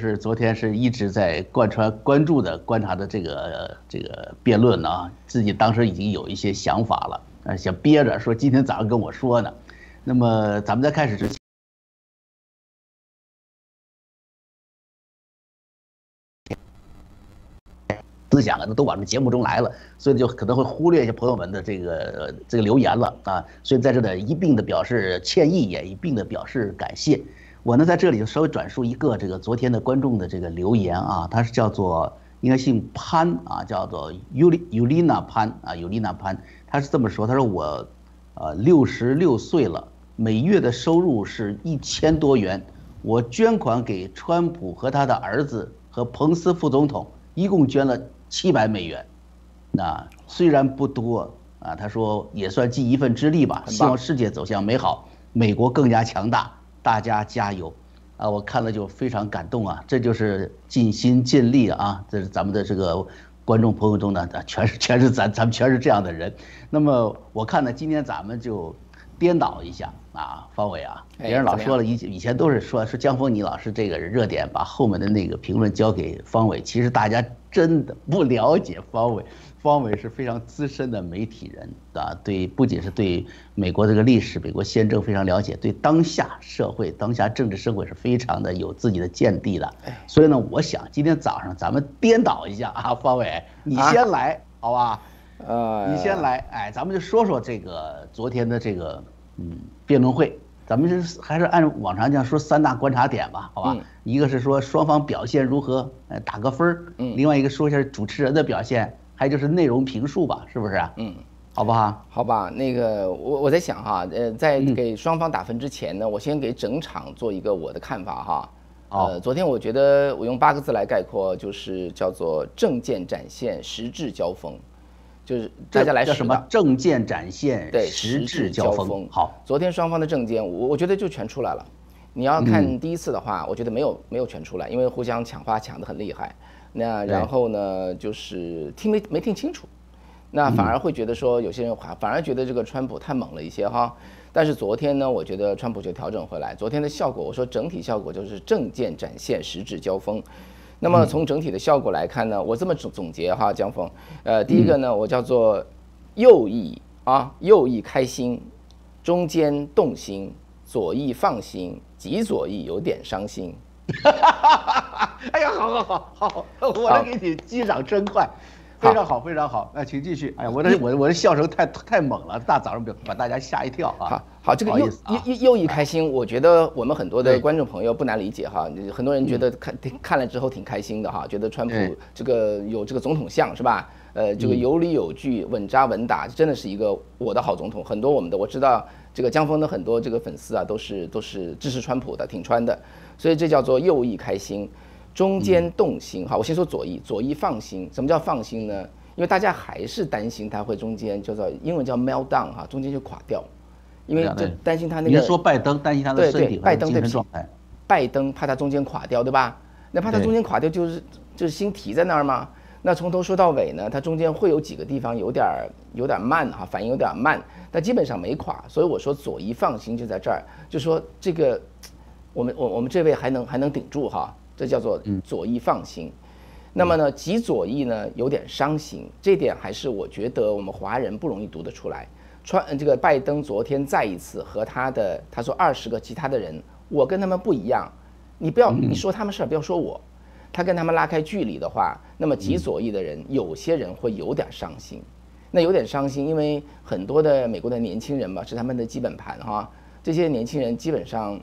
是昨天是一直在贯穿关注的观察的这个这个辩论呢，自己当时已经有一些想法了，啊，想憋着说今天早上跟我说呢。那么咱们在开始之前。思想啊，那都往这节目中来了，所以就可能会忽略一些朋友们的这个这个留言了啊，所以在这呢一并的表示歉意，也一并的表示感谢。我呢在这里就稍微转述一个这个昨天的观众的这个留言啊，他是叫做应该姓潘啊，叫做尤里尤丽娜潘啊，尤丽娜潘，他是这么说，他说我，呃六十六岁了，每月的收入是一千多元，我捐款给川普和他的儿子和彭斯副总统，一共捐了。七百美元，那虽然不多啊，他说也算尽一份之力吧。希望世界走向美好，美国更加强大，大家加油！啊，我看了就非常感动啊，这就是尽心尽力啊。这是咱们的这个观众朋友中呢，全是全是咱咱们全是这样的人。那么我看呢，今天咱们就颠倒一下啊，方伟啊，别人老说了以以前都是说说江峰你老师这个热点，把后面的那个评论交给方伟，其实大家。真的不了解方伟，方伟是非常资深的媒体人啊，对，不仅是对美国这个历史、美国宪政非常了解，对当下社会、当下政治社会是非常的有自己的见地的。所以呢，我想今天早上咱们颠倒一下 啊，方伟，你先来，好吧？呃，你先来，哎，咱们就说说这个昨天的这个嗯辩论会。咱们是还是按往常这样说三大观察点吧，好吧？一个是说双方表现如何，呃，打个分儿。嗯。另外一个说一下主持人的表现，还有就是内容评述吧，是不是？嗯。好不好？好吧，那个我我在想哈，呃，在给双方打分之前呢，我先给整场做一个我的看法哈。呃，昨天我觉得我用八个字来概括，就是叫做政见展现，实质交锋。就是大家来什么证件展现，对实质交锋。好，昨天双方的证件，我我觉得就全出来了。你要看第一次的话，我觉得没有没有全出来，因为互相抢话抢得很厉害。那然后呢，就是听没没听清楚，那反而会觉得说有些人反而觉得这个川普太猛了一些哈。但是昨天呢，我觉得川普就调整回来，昨天的效果，我说整体效果就是证件展现，实质交锋。那么从整体的效果来看呢，我这么总总结哈，江峰，呃，第一个呢，我叫做右翼啊，右翼开心，中间动心，左翼放心，极左翼有点伤心。哎呀，好好好好，我来给你击掌真快。非常好，非常好，那请继续。哎呀，我的我我的笑声太太猛了，大早上把把大家吓一跳啊！好，好，这个又又又一开心，我觉得我们很多的观众朋友不难理解哈，很多人觉得看看了之后挺开心的哈，觉得川普这个有这个总统相是吧？呃，这个有理有据，稳扎稳打，真的是一个我的好总统。很多我们的我知道这个江峰的很多这个粉丝啊，都是都是支持川普的，挺川的，所以这叫做右翼开心。中间动心，好，我先说左翼，左翼放心。什么叫放心呢？因为大家还是担心它会中间叫做英文叫 meltdown 哈，中间就垮掉，因为就担心他那个。你说拜登担心他的身体拜登的状态。拜登怕他中间垮掉，对吧？那怕他中间垮掉，就是就是心提在那儿吗？那从头说到尾呢，它中间会有几个地方有点儿有点慢哈，反应有点慢，但基本上没垮。所以我说左翼放心就在这儿，就说这个我们我我们这位还能还能顶住哈。这叫做左翼放心，那么呢，极左翼呢有点伤心，这点还是我觉得我们华人不容易读得出来。川这个拜登昨天再一次和他的他说二十个其他的人，我跟他们不一样，你不要你说他们事儿，不要说我。他跟他们拉开距离的话，那么极左翼的人有些人会有点伤心，那有点伤心，因为很多的美国的年轻人嘛是他们的基本盘哈，这些年轻人基本上。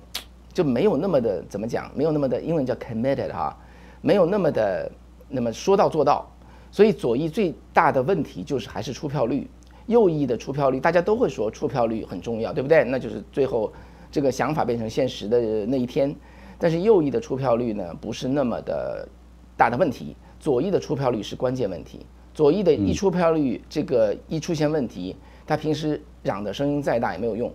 就没有那么的怎么讲，没有那么的英文叫 committed 哈，没有那么的那么说到做到，所以左翼最大的问题就是还是出票率，右翼的出票率大家都会说出票率很重要，对不对？那就是最后这个想法变成现实的那一天，但是右翼的出票率呢不是那么的大的问题，左翼的出票率是关键问题，左翼的一出票率这个一出现问题，他平时嚷的声音再大也没有用。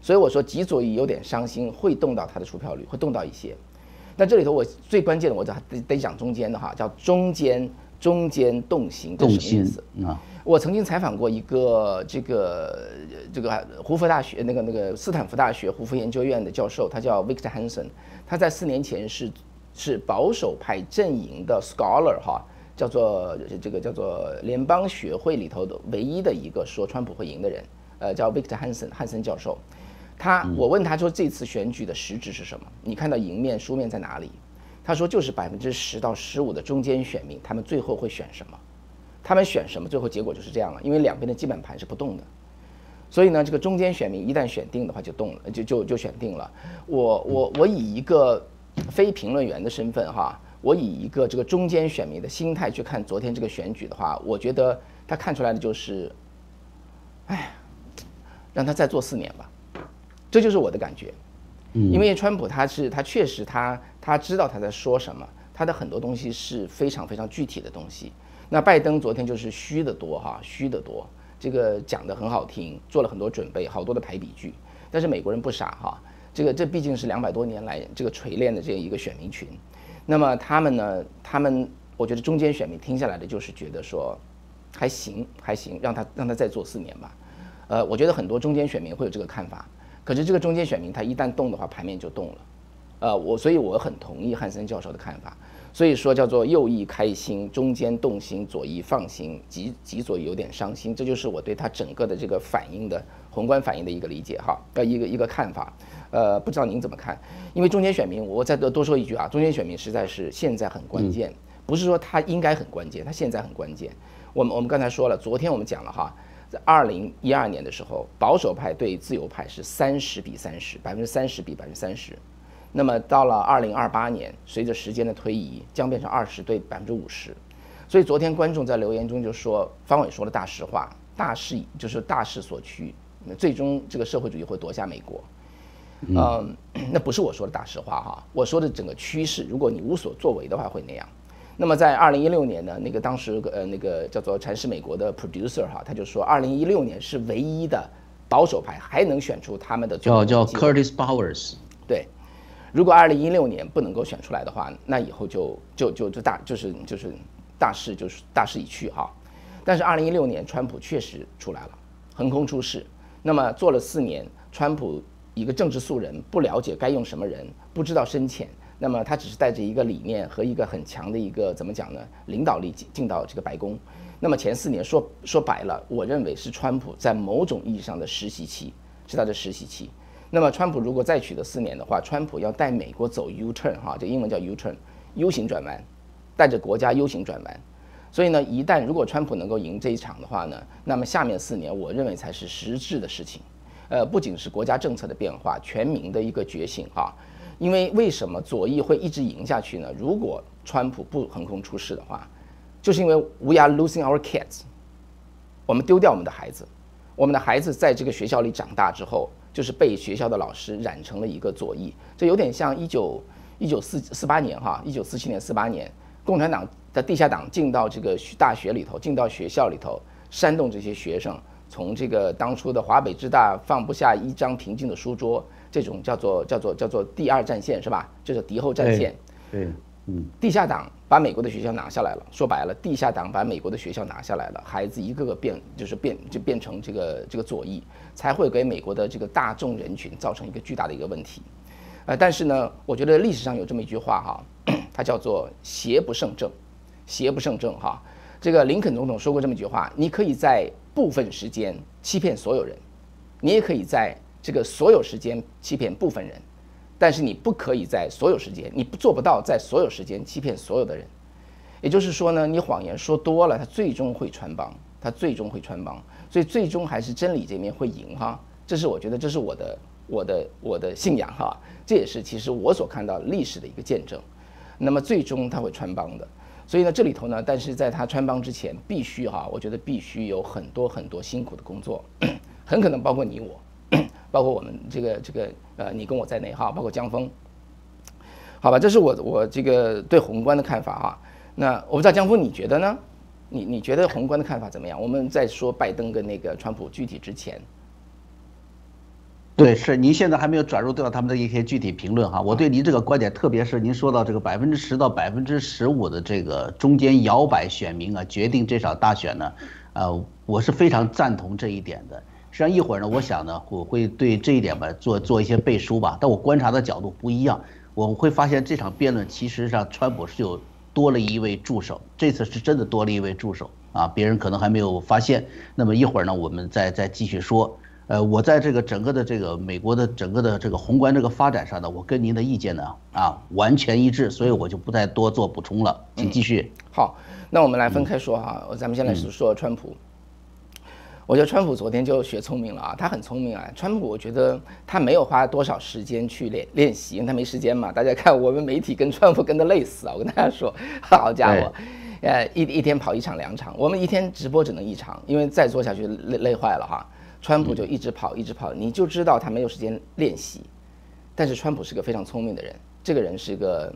所以我说极左翼有点伤心，会动到他的出票率，会动到一些。那这里头我最关键的，我得得讲中间的哈，叫中间中间动心，这什么意思啊？我曾经采访过一个这个这个胡佛大学那个那个斯坦福大学胡佛研究院的教授，他叫 Victor Hanson，他在四年前是是保守派阵营的 scholar 哈，叫做这个叫做联邦学会里头的唯一的一个说川普会赢的人，呃，叫 Victor Hanson 汉森教授。他我问他说这次选举的实质是什么？你看到赢面输面在哪里？他说就是百分之十到十五的中间选民，他们最后会选什么？他们选什么？最后结果就是这样了，因为两边的基本盘是不动的。所以呢，这个中间选民一旦选定的话，就动了，就就就选定了。我我我以一个非评论员的身份哈，我以一个这个中间选民的心态去看昨天这个选举的话，我觉得他看出来的就是，哎，让他再做四年吧。这就是我的感觉，因为川普他是他确实他他知道他在说什么，他的很多东西是非常非常具体的东西。那拜登昨天就是虚的多哈，虚的多，这个讲的很好听，做了很多准备，好多的排比句。但是美国人不傻哈，这个这毕竟是两百多年来这个锤炼的这样一个选民群，那么他们呢，他们我觉得中间选民听下来的就是觉得说还行还行，让他让他再做四年吧。呃，我觉得很多中间选民会有这个看法。可是这个中间选民他一旦动的话，盘面就动了，呃，我所以我很同意汉森教授的看法，所以说叫做右翼开心，中间动心，左翼放心，极极左有点伤心，这就是我对他整个的这个反应的宏观反应的一个理解哈，呃，一个一个看法，呃，不知道您怎么看？因为中间选民，我再多多说一句啊，中间选民实在是现在很关键，不是说他应该很关键，他现在很关键。我们我们刚才说了，昨天我们讲了哈。在二零一二年的时候，保守派对自由派是三十比三十，百分之三十比百分之三十。那么到了二零二八年，随着时间的推移，将变成二十对百分之五十。所以昨天观众在留言中就说，方伟说了大实话，大势就是大势所趋，最终这个社会主义会夺下美国。嗯，那不是我说的大实话哈，我说的整个趋势，如果你无所作为的话，会那样。那么在二零一六年呢，那个当时呃那个叫做禅师美国的 producer 哈，他就说二零一六年是唯一的保守派还能选出他们的叫叫 Curtis Powers。对，如果二零一六年不能够选出来的话，那以后就就就就大就是就是大势就是大势已去哈。但是二零一六年川普确实出来了，横空出世。那么做了四年，川普一个政治素人，不了解该用什么人，不知道深浅。那么他只是带着一个理念和一个很强的一个怎么讲呢？领导力进进到这个白宫。那么前四年说说白了，我认为是川普在某种意义上的实习期，是他的实习期。那么川普如果再取得四年的话，川普要带美国走 U turn 哈，这英文叫 U turn，U 型转弯，带着国家 U 型转弯。所以呢，一旦如果川普能够赢这一场的话呢，那么下面四年我认为才是实质的事情。呃，不仅是国家政策的变化，全民的一个觉醒哈。因为为什么左翼会一直赢下去呢？如果川普不横空出世的话，就是因为 we are losing our kids，我们丢掉我们的孩子，我们的孩子在这个学校里长大之后，就是被学校的老师染成了一个左翼，这有点像一九一九四四八年哈，一九四七年四八年，共产党的地下党进到这个大学里头，进到学校里头，煽动这些学生从这个当初的华北之大放不下一张平静的书桌。这种叫做叫做叫做第二战线是吧？就是敌后战线。对，嗯，地下党把美国的学校拿下来了。说白了，地下党把美国的学校拿下来了，孩子一个个变，就是变就变成这个这个左翼，才会给美国的这个大众人群造成一个巨大的一个问题。呃，但是呢，我觉得历史上有这么一句话哈，它叫做邪不胜正，邪不胜正哈。这个林肯总统说过这么一句话：你可以在部分时间欺骗所有人，你也可以在。这个所有时间欺骗部分人，但是你不可以在所有时间，你不做不到在所有时间欺骗所有的人。也就是说呢，你谎言说多了，它最终会穿帮，它最终会穿帮，所以最终还是真理这面会赢哈。这是我觉得，这是我的我的我的信仰哈。这也是其实我所看到历史的一个见证。那么最终他会穿帮的。所以呢，这里头呢，但是在他穿帮之前，必须哈，我觉得必须有很多很多辛苦的工作，很可能包括你我。包括我们这个这个呃，你跟我在内哈，包括江峰，好吧，这是我我这个对宏观的看法哈。那我不知道江峰你觉得呢？你你觉得宏观的看法怎么样？我们在说拜登跟那个川普具体之前，对，是您现在还没有转入到他们的一些具体评论哈。我对您这个观点，特别是您说到这个百分之十到百分之十五的这个中间摇摆选民啊，决定这场大选呢，呃，我是非常赞同这一点的。实际上一会儿呢，我想呢，我会对这一点吧做做一些背书吧。但我观察的角度不一样，我会发现这场辩论其实上川普是有多了一位助手，这次是真的多了一位助手啊，别人可能还没有发现。那么一会儿呢，我们再再继续说。呃，我在这个整个的这个美国的整个的这个宏观这个发展上呢，我跟您的意见呢啊完全一致，所以我就不再多做补充了，请继续。好，那我们来分开说哈，咱们先来说川普。我觉得川普昨天就学聪明了啊，他很聪明啊。川普我觉得他没有花多少时间去练练习，因为他没时间嘛。大家看我们媒体跟川普跟的累死啊，我跟大家说，好家伙，呃一一天跑一场两场，我们一天直播只能一场，因为再做下去累累坏了哈。川普就一直跑，一直跑，你就知道他没有时间练习。但是川普是个非常聪明的人，这个人是个，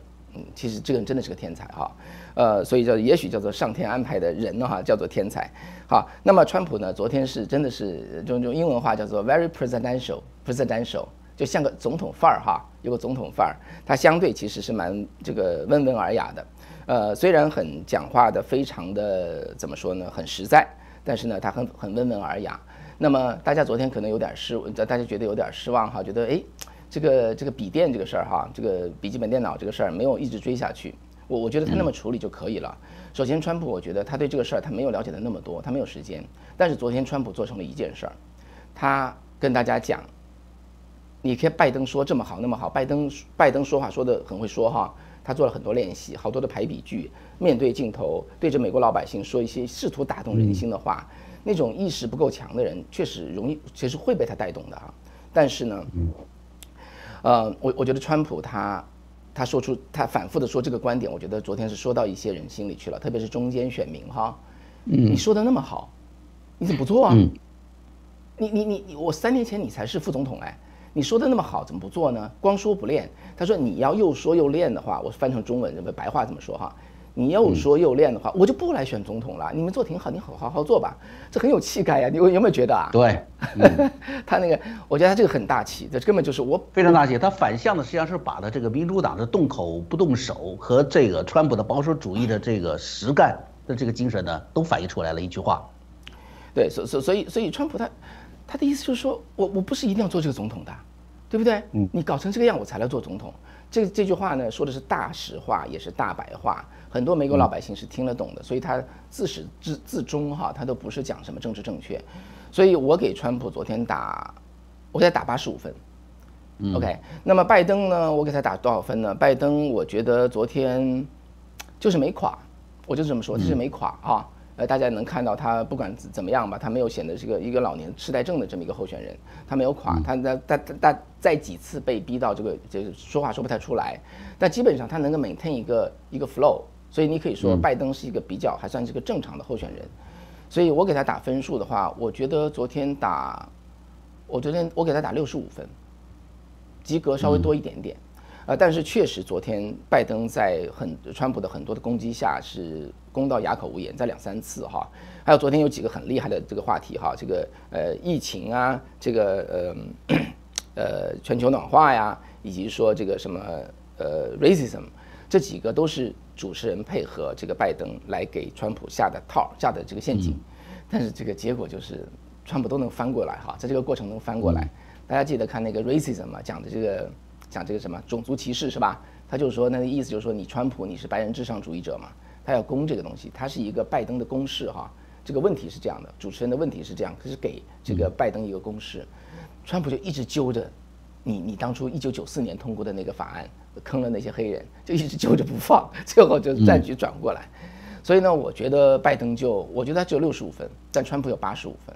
其实这个人真的是个天才哈，呃，所以叫也许叫做上天安排的人呢哈，叫做天才。好，那么川普呢，昨天是真的是就用英文话叫做 very presidential，presidential，就像个总统范儿哈，有个总统范儿。他相对其实是蛮这个温文尔雅的，呃，虽然很讲话的非常的怎么说呢，很实在，但是呢，他很很温文尔雅。那么大家昨天可能有点失，大家觉得有点失望哈，觉得哎，这个这个笔电这个事儿哈，这个笔记本电脑这个事儿没有一直追下去。我我觉得他那么处理就可以了。首先，川普我觉得他对这个事儿他没有了解的那么多，他没有时间。但是昨天川普做成了一件事儿，他跟大家讲，你看拜登说这么好那么好，拜登拜登说话说的很会说哈，他做了很多练习，好多的排比句，面对镜头对着美国老百姓说一些试图打动人心的话。那种意识不够强的人，确实容易，其实会被他带动的啊。但是呢，呃，我我觉得川普他他说出他反复的说这个观点，我觉得昨天是说到一些人心里去了，特别是中间选民哈。你说的那么好，你怎么不做啊？你你你你，我三年前你才是副总统哎，你说的那么好，怎么不做呢？光说不练。他说你要又说又练的话，我翻成中文，这个白话怎么说哈？你又说又练的话，我就不来选总统了。你们做挺好，你好好好做吧，这很有气概呀。你有有没有觉得啊？对，他那个，我觉得他这个很大气，这根本就是我非常大气。他反向的实际上是把的这个民主党的动口不动手和这个川普的保守主义的这个实干的这个精神呢，都反映出来了一句话。对，所所所以所以川普他他的意思就是说我我不是一定要做这个总统的，对不对？嗯，你搞成这个样我才来做总统。这这句话呢说的是大实话，也是大白话。很多美国老百姓是听得懂的，所以他自始至至终哈，他都不是讲什么政治正确，所以我给川普昨天打，我给他打八十五分，OK。那么拜登呢，我给他打多少分呢？拜登我觉得昨天就是没垮，我就这么说，就是没垮啊。呃，大家能看到他不管怎么样吧，他没有显得这个一个老年痴呆症的这么一个候选人，他没有垮，他他他他在几次被逼到这个就是说话说不太出来，但基本上他能够 maintain 一个一个 flow。所以你可以说拜登是一个比较还算是个正常的候选人，所以我给他打分数的话，我觉得昨天打，我昨天我给他打六十五分，及格稍微多一点点，呃，但是确实昨天拜登在很川普的很多的攻击下是攻到哑口无言，在两三次哈，还有昨天有几个很厉害的这个话题哈，这个呃疫情啊，这个呃 呃全球暖化呀，以及说这个什么呃 racism，这几个都是。主持人配合这个拜登来给川普下的套下的这个陷阱，但是这个结果就是川普都能翻过来哈，在这个过程能翻过来。大家记得看那个 racism 嘛，讲的这个讲这个什么种族歧视是吧？他就说那个意思就是说你川普你是白人至上主义者嘛，他要攻这个东西，他是一个拜登的公式哈。这个问题是这样的，主持人的问题是这样，可是给这个拜登一个公式，川普就一直揪着你你当初一九九四年通过的那个法案。坑了那些黑人，就一直揪着不放，最后就战局转过来。所以呢，我觉得拜登就，我觉得他只有六十五分，但川普有八十五分。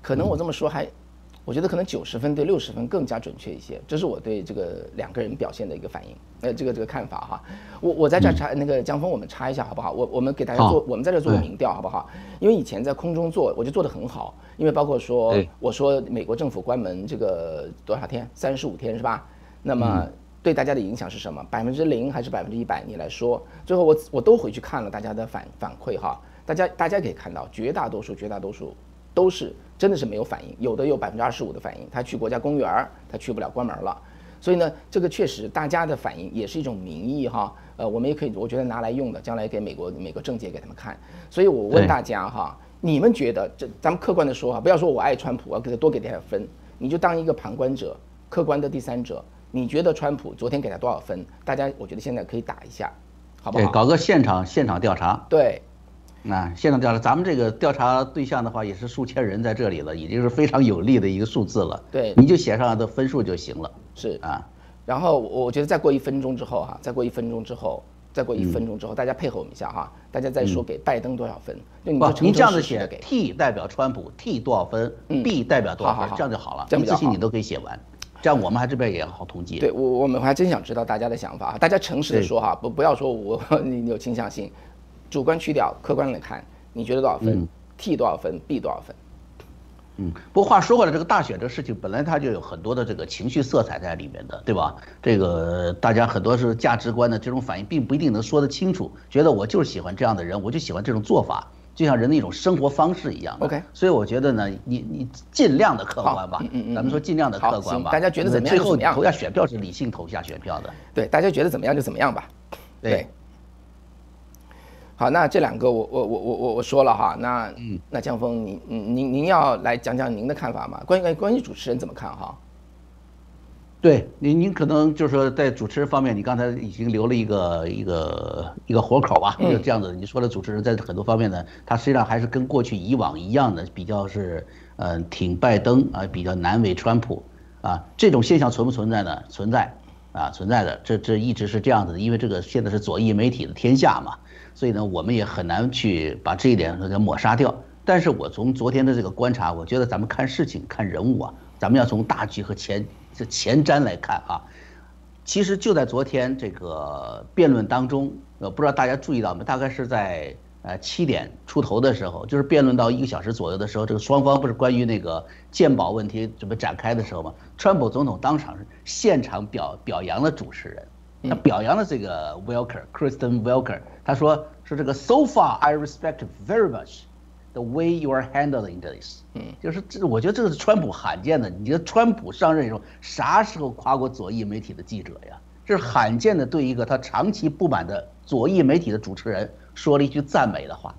可能我这么说还，我觉得可能九十分对六十分更加准确一些。这是我对这个两个人表现的一个反应，呃，这个这个看法哈。我我在这插那个江峰，我们插一下好不好？我我们给大家做，我们在这做个民调好不好？因为以前在空中做，我就做的很好。因为包括说，我说美国政府关门这个多少天？三十五天是吧？那么。对大家的影响是什么？百分之零还是百分之一百？你来说。最后我我都回去看了大家的反反馈哈，大家大家可以看到，绝大多数绝大多数都是真的是没有反应，有的有百分之二十五的反应，他去国家公园儿他去不了关门了。所以呢，这个确实大家的反应也是一种民意哈。呃，我们也可以我觉得拿来用的，将来给美国美国政界给他们看。所以我问大家哈，你们觉得这咱们客观的说哈，不要说我爱川普，我要给他多给点分，你就当一个旁观者，客观的第三者。你觉得川普昨天给他多少分？大家我觉得现在可以打一下，好不好？对，搞个现场现场调查。对，那现场调查，咱们这个调查对象的话也是数千人在这里了，已经是非常有利的一个数字了。对，你就写上的分数就行了。是啊，然后我觉得再过一分钟之后哈，再过一分钟之后。再过一分钟之后，大家配合我们一下哈，大家再说给拜登多少分？就你你这样子写，T 代表川普，T 多少分，B 代表多少分，这样就好了。一次性你都可以写完，这样我们还这边也好统计。对我我们还真想知道大家的想法，大家诚实的说哈，不不要说我 你有倾向性，主观去掉，客观来看，你觉得多少分？T 多少分？B 多少分？嗯，不过话说回来，这个大选这个事情本来它就有很多的这个情绪色彩在里面的，对吧？这个大家很多是价值观的这种反应，并不一定能说得清楚。觉得我就是喜欢这样的人，我就喜欢这种做法，就像人的一种生活方式一样。OK，所以我觉得呢，你你尽量的客观吧，嗯嗯嗯，咱们说尽量的客观吧。大家觉得怎么样？最后投下选票是理性投下选票的。对，大家觉得怎么样就怎么样吧。对。好，那这两个我我我我我我说了哈，那嗯，那江峰，您您您要来讲讲您的看法吗？关于关于主持人怎么看哈？对，您您可能就是说在主持人方面，你刚才已经留了一个一个一个活口吧？就这样子，你说的主持人在很多方面呢，他实际上还是跟过去以往一样的，比较是嗯挺拜登啊，比较难为川普啊，这种现象存不存在呢？存在啊，存在的，这这一直是这样子的，因为这个现在是左翼媒体的天下嘛。所以呢，我们也很难去把这一点给抹杀掉。但是我从昨天的这个观察，我觉得咱们看事情、看人物啊，咱们要从大局和前这前瞻来看啊。其实就在昨天这个辩论当中，呃，不知道大家注意到没？大概是在呃七点出头的时候，就是辩论到一个小时左右的时候，这个双方不是关于那个鉴宝问题准备展开的时候吗？川普总统当场是现场表表扬了主持人。他表扬了这个 Welker，Kristen Welker。他说说这个 So far I respect very much the way you are handling this。嗯，就是这，我觉得这个是川普罕见的。你觉得川普上任以后啥时候夸过左翼媒体的记者呀？这是罕见的对一个他长期不满的左翼媒体的主持人说了一句赞美的话，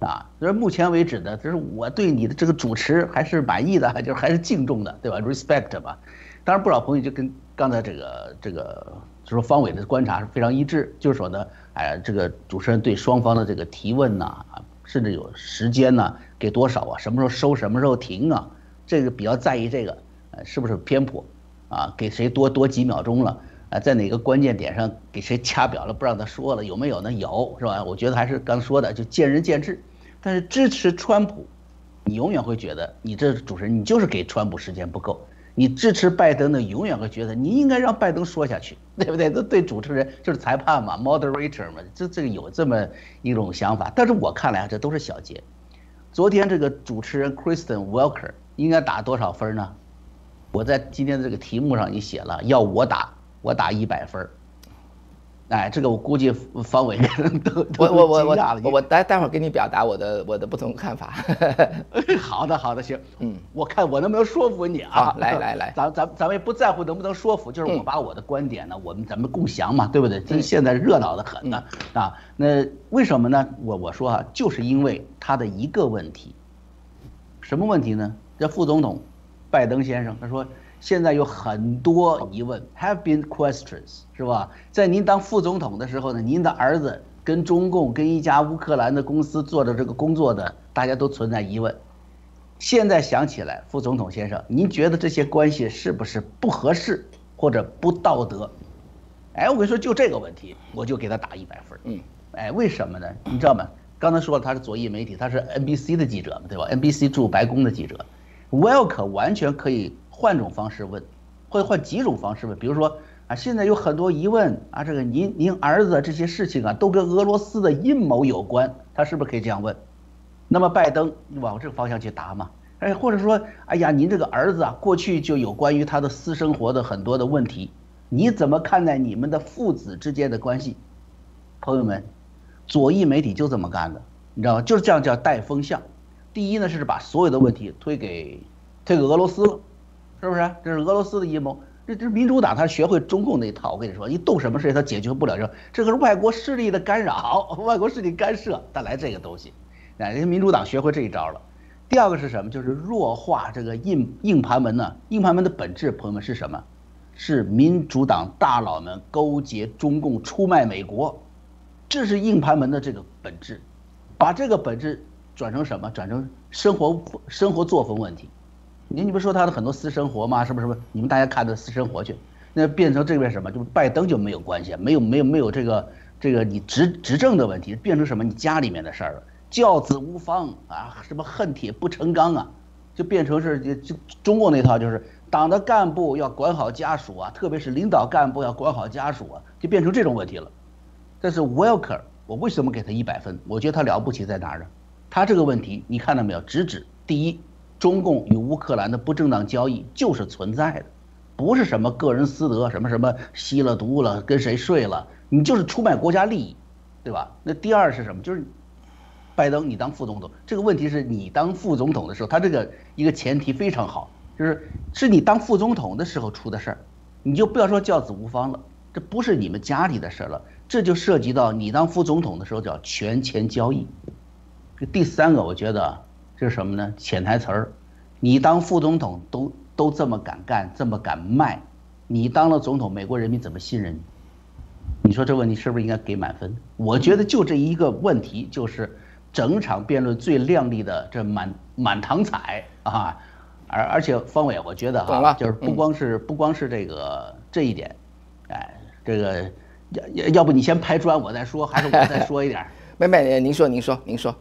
啊，就是目前为止呢，就是我对你的这个主持还是满意的，就是还是敬重的，对吧？Respect 吧。当然，不少朋友就跟刚才这个这个。就说方伟的观察是非常一致，就是说呢，哎，这个主持人对双方的这个提问呐，啊，甚至有时间呢，给多少啊，什么时候收，什么时候停啊，这个比较在意这个，呃，是不是偏颇，啊，给谁多多几秒钟了，啊，在哪个关键点上给谁掐表了，不让他说了，有没有呢？有，是吧？我觉得还是刚说的，就见仁见智。但是支持川普，你永远会觉得你这主持人，你就是给川普时间不够。你支持拜登的，永远会觉得你应该让拜登说下去，对不对？这对主持人就是裁判嘛，moderator 嘛，这这个有这么一种想法。但是我看来啊，这都是小节。昨天这个主持人 Kristen Walker 应该打多少分呢？我在今天的这个题目上也写了，要我打，我打一百分。哎，这个我估计方伟都我我我我我待待会儿给你表达我的我的不同看法。好的好的行，嗯，我看我能不能说服你啊？来来来，咱咱咱们也不在乎能不能说服，就是我把我的观点呢，我们咱们共享嘛，对不对？这现在热闹的很呢啊，那为什么呢？我我说啊，就是因为他的一个问题，什么问题呢？这副总统拜登先生他说。现在有很多疑问，have been questions，是吧？在您当副总统的时候呢，您的儿子跟中共跟一家乌克兰的公司做的这个工作的，大家都存在疑问。现在想起来，副总统先生，您觉得这些关系是不是不合适或者不道德？哎，我跟你说，就这个问题，我就给他打一百分。嗯，哎，为什么呢？你知道吗？刚才说了，他是左翼媒体，他是 NBC 的记者嘛，对吧？NBC 驻白宫的记者，Welk 完全可以。换种方式问，或者换几种方式问，比如说啊，现在有很多疑问啊，这个您您儿子这些事情啊，都跟俄罗斯的阴谋有关，他是不是可以这样问？那么拜登往这个方向去答嘛？哎，或者说，哎呀，您这个儿子啊，过去就有关于他的私生活的很多的问题，你怎么看待你们的父子之间的关系？朋友们，左翼媒体就这么干的，你知道吗？就是这样叫带风向。第一呢，是把所有的问题推给推给俄罗斯了。是不是？这是俄罗斯的阴谋。这这民主党，他学会中共那一套。我跟你说，你动什么事情他解决不了这，这个是外国势力的干扰，外国势力干涉带来这个东西。哎，人家民主党学会这一招了。第二个是什么？就是弱化这个硬硬盘门呢？硬盘门的本质，朋友们是什么？是民主党大佬们勾结中共出卖美国，这是硬盘门的这个本质，把这个本质转成什么？转成生活生活作风问题。你你不说他的很多私生活吗？是不是？你们大家看他私生活去，那变成这边什么？就拜登就没有关系，没有没有没有这个这个你执执政的问题，变成什么？你家里面的事儿了。教子无方啊，什么恨铁不成钢啊，就变成是就中国那套，就是党的干部要管好家属啊，特别是领导干部要管好家属啊，就变成这种问题了。但是 Welker，我为什么给他一百分？我觉得他了不起在哪儿呢？他这个问题你看到没有？直指第一，中共与乌克兰的不正当交易就是存在的，不是什么个人私德，什么什么吸了毒了，跟谁睡了，你就是出卖国家利益，对吧？那第二是什么？就是。拜登，你当副总统，这个问题是你当副总统的时候，他这个一个前提非常好，就是是你当副总统的时候出的事儿，你就不要说教子无方了，这不是你们家里的事儿了，这就涉及到你当副总统的时候叫权钱交易。第三个，我觉得这是什么呢？潜台词儿，你当副总统都都这么敢干，这么敢卖，你当了总统，美国人民怎么信任你？你说这问题是不是应该给满分？我觉得就这一个问题就是。整场辩论最亮丽的这满满堂彩啊，而而且方伟，我觉得哈，就是不光是不光是这个这一点，哎，这个要要要不你先拍砖，我再说，还是我再说一点？妹妹，您说您说您说。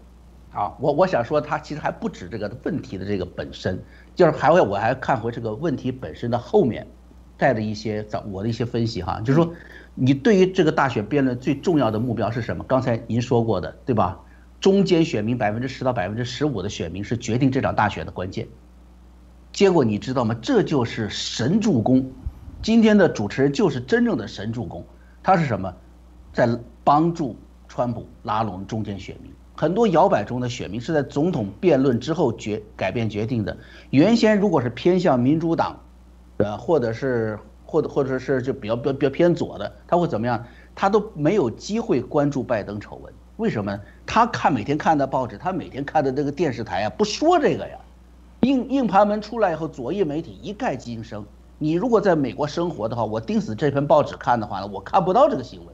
啊，我我想说，他其实还不止这个问题的这个本身，就是还会我还看回这个问题本身的后面带的一些早我的一些分析哈，就是说你对于这个大选辩论最重要的目标是什么？刚才您说过的，对吧？中间选民百分之十到百分之十五的选民是决定这场大选的关键。结果你知道吗？这就是神助攻。今天的主持人就是真正的神助攻。他是什么？在帮助川普拉拢中间选民。很多摇摆中的选民是在总统辩论之后决改变决定的。原先如果是偏向民主党，呃，或者是或者或者是就比较比较比较偏左的，他会怎么样？他都没有机会关注拜登丑闻。为什么？他看每天看的报纸，他每天看的那个电视台啊，不说这个呀。硬硬盘门出来以后，左翼媒体一概惊声。你如果在美国生活的话，我盯死这篇报纸看的话呢，我看不到这个新闻。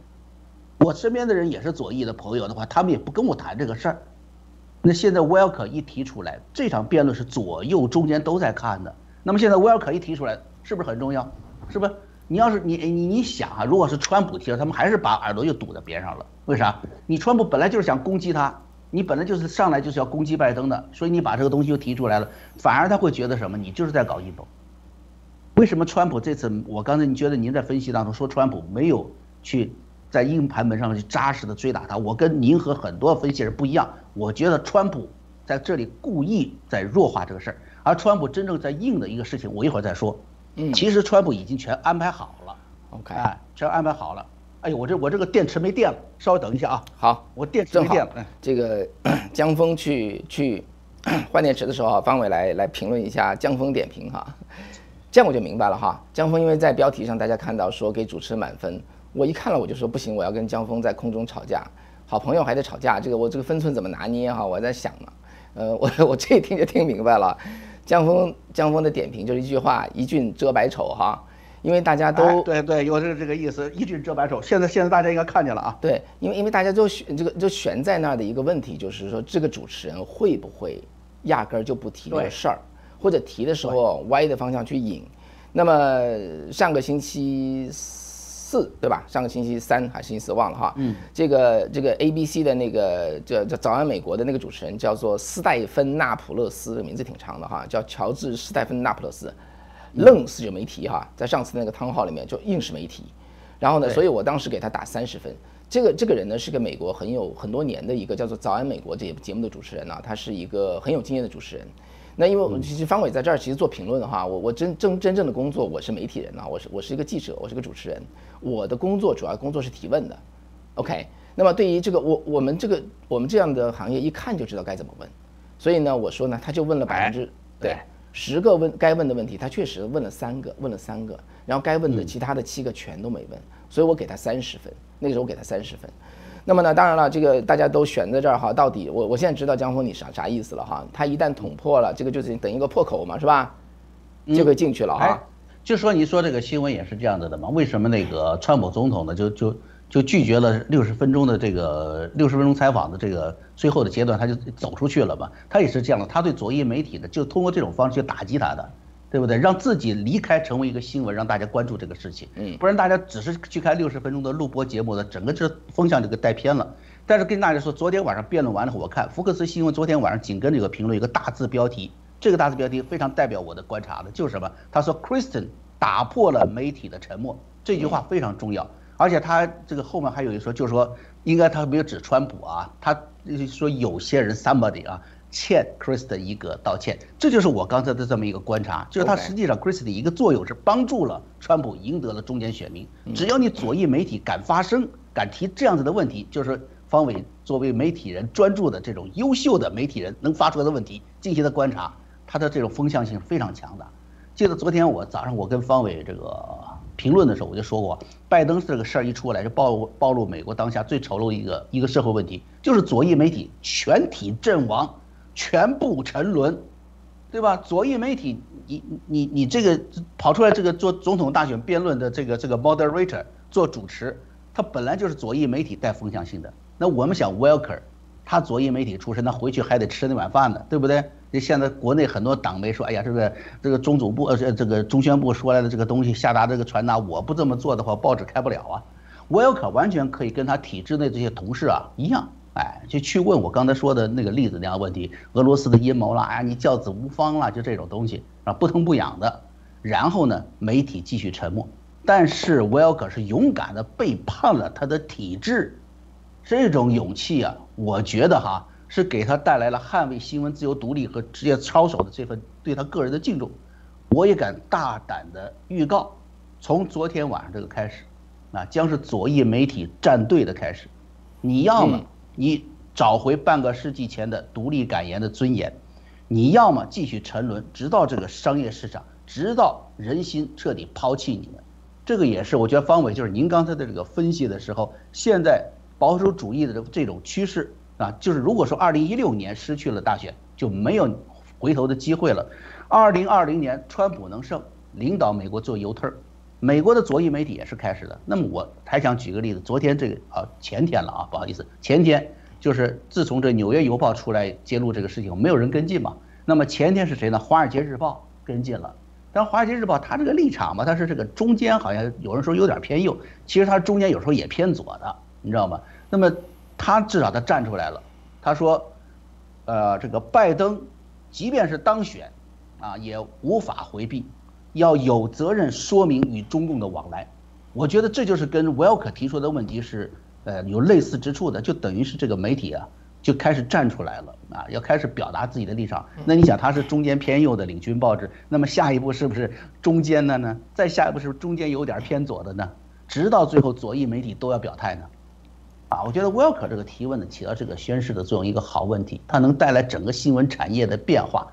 我身边的人也是左翼的朋友的话，他们也不跟我谈这个事儿。那现在威尔可一提出来，这场辩论是左右中间都在看的。那么现在威尔可一提出来，是不是很重要？是不是？你要是你你你想啊，如果是川普提了，他们还是把耳朵又堵在边上了。为啥？你川普本来就是想攻击他，你本来就是上来就是要攻击拜登的，所以你把这个东西又提出来了，反而他会觉得什么？你就是在搞阴谋。为什么川普这次？我刚才你觉得您在分析当中说川普没有去在硬盘门上去扎实的追打他？我跟您和很多分析人不一样，我觉得川普在这里故意在弱化这个事儿，而川普真正在硬的一个事情，我一会儿再说。嗯，其实川普已经全安排好了，OK，哎，全安排好了。哎呦，我这我这个电池没电了，稍微等一下啊。好，我电池没电了。这个 江峰去去 换电池的时候，方伟来来评论一下江峰点评哈，这样我就明白了哈。江峰因为在标题上大家看到说给主持人满分，我一看了我就说不行，我要跟江峰在空中吵架，好朋友还得吵架，这个我这个分寸怎么拿捏哈？我在想呢，呃，我我这一听就听明白了。江峰江峰的点评就是一句话：一俊遮百丑哈，因为大家都对对有这个这个意思，一俊遮百丑。现在现在大家应该看见了啊。对，因为因为大家都悬这个就悬在那儿的一个问题，就是说这个主持人会不会压根儿就不提这个事儿，或者提的时候歪的方向去引。那么上个星期。四对吧？上个星期三还是星期四忘了哈。嗯，这个这个 A B C 的那个叫叫早安美国的那个主持人叫做斯戴芬纳普勒斯，名字挺长的哈，叫乔治斯戴芬纳普勒斯，愣是就没提哈，在上次那个汤号里面就硬是没提。然后呢，所以我当时给他打三十分。这个这个人呢是个美国很有很多年的一个叫做早安美国这节目的主持人呢，他是一个很有经验的主持人。那因为我们其实方伟在这儿其实做评论的话，我我真真真正的工作我是媒体人啊，我是我是一个记者，我是个主持人，我的工作主要工作是提问的，OK。那么对于这个我我们这个我们这样的行业一看就知道该怎么问，所以呢我说呢他就问了百分之对。十个问该问的问题，他确实问了三个问了三个，然后该问的其他的七个全都没问，所以我给他三十分，那个时候我给他三十分。那么呢，当然了，这个大家都悬在这儿哈，到底我我现在知道江峰你啥啥意思了哈，他一旦捅破了，这个就是等一个破口嘛，是吧？就会进去了哈。就说你说这个新闻也是这样子的嘛？为什么那个川普总统呢就就就拒绝了六十分钟的这个六十分钟采访的这个最后的阶段，他就走出去了嘛？他也是这样的，他对左翼媒体呢就通过这种方式去打击他的，对不对？让自己离开成为一个新闻，让大家关注这个事情。嗯，不然大家只是去看六十分钟的录播节目的，整个这风向就给带偏了。但是跟大家说，昨天晚上辩论完了后，我看福克斯新闻昨天晚上紧跟这个评论有个大字标题。这个大字标题非常代表我的观察的，就是什么？他说，Kristen 打破了媒体的沉默，这句话非常重要。而且他这个后面还有一说，就是说，应该他没有指川普啊，他说有些人 somebody 啊欠 Kristen 一个道歉。这就是我刚才的这么一个观察，就是他实际上 Kristen 的一个作用是帮助了川普赢得了中间选民。只要你左翼媒体敢发声，敢提这样子的问题，就是方伟作为媒体人专注的这种优秀的媒体人能发出来的问题进行的观察。他的这种风向性非常强的。记得昨天我早上我跟方伟这个评论的时候，我就说过，拜登这个事儿一出来，就暴露暴露美国当下最丑陋一个一个社会问题，就是左翼媒体全体阵亡，全部沉沦，对吧？左翼媒体，你你你这个跑出来这个做总统大选辩论的这个这个 moderator 做主持，他本来就是左翼媒体带风向性的。那我们想 Welker，他左翼媒体出身，他回去还得吃那碗饭呢，对不对？这现在国内很多党媒说，哎呀，这个这个中组部呃这这个中宣部说来的这个东西下达这个传达，我不这么做的话，报纸开不了啊。Welker 完全可以跟他体制内这些同事啊一样，哎，就去问我刚才说的那个例子那样问题，俄罗斯的阴谋啦，哎，你教子无方啦，就这种东西啊，不疼不痒的。然后呢，媒体继续沉默，但是威尔可是勇敢的背叛了他的体制，这种勇气啊，我觉得哈。是给他带来了捍卫新闻自由独立和职业操守的这份对他个人的敬重，我也敢大胆的预告，从昨天晚上这个开始，啊，将是左翼媒体站队的开始。你要么你找回半个世纪前的独立感言的尊严，你要么继续沉沦，直到这个商业市场，直到人心彻底抛弃你们。这个也是我觉得方伟就是您刚才的这个分析的时候，现在保守主义的这种趋势。啊，就是如果说二零一六年失去了大选，就没有回头的机会了。二零二零年川普能胜，领导美国做 U turn，美国的左翼媒体也是开始的。那么我还想举个例子，昨天这个啊前天了啊，不好意思，前天就是自从这纽约邮报出来揭露这个事情，没有人跟进嘛。那么前天是谁呢？华尔街日报跟进了。但华尔街日报它这个立场嘛，它是这个中间好像有人说有点偏右，其实它中间有时候也偏左的，你知道吗？那么。他至少他站出来了，他说，呃，这个拜登，即便是当选，啊，也无法回避，要有责任说明与中共的往来。我觉得这就是跟 Welker 提出的问题是，呃，有类似之处的，就等于是这个媒体啊，就开始站出来了，啊，要开始表达自己的立场。那你想，他是中间偏右的领军报纸，那么下一步是不是中间的呢？再下一步是不是中间有点偏左的呢？直到最后左翼媒体都要表态呢？啊，我觉得 Welker 这个提问呢，起到这个宣誓的作用，一个好问题，它能带来整个新闻产业的变化。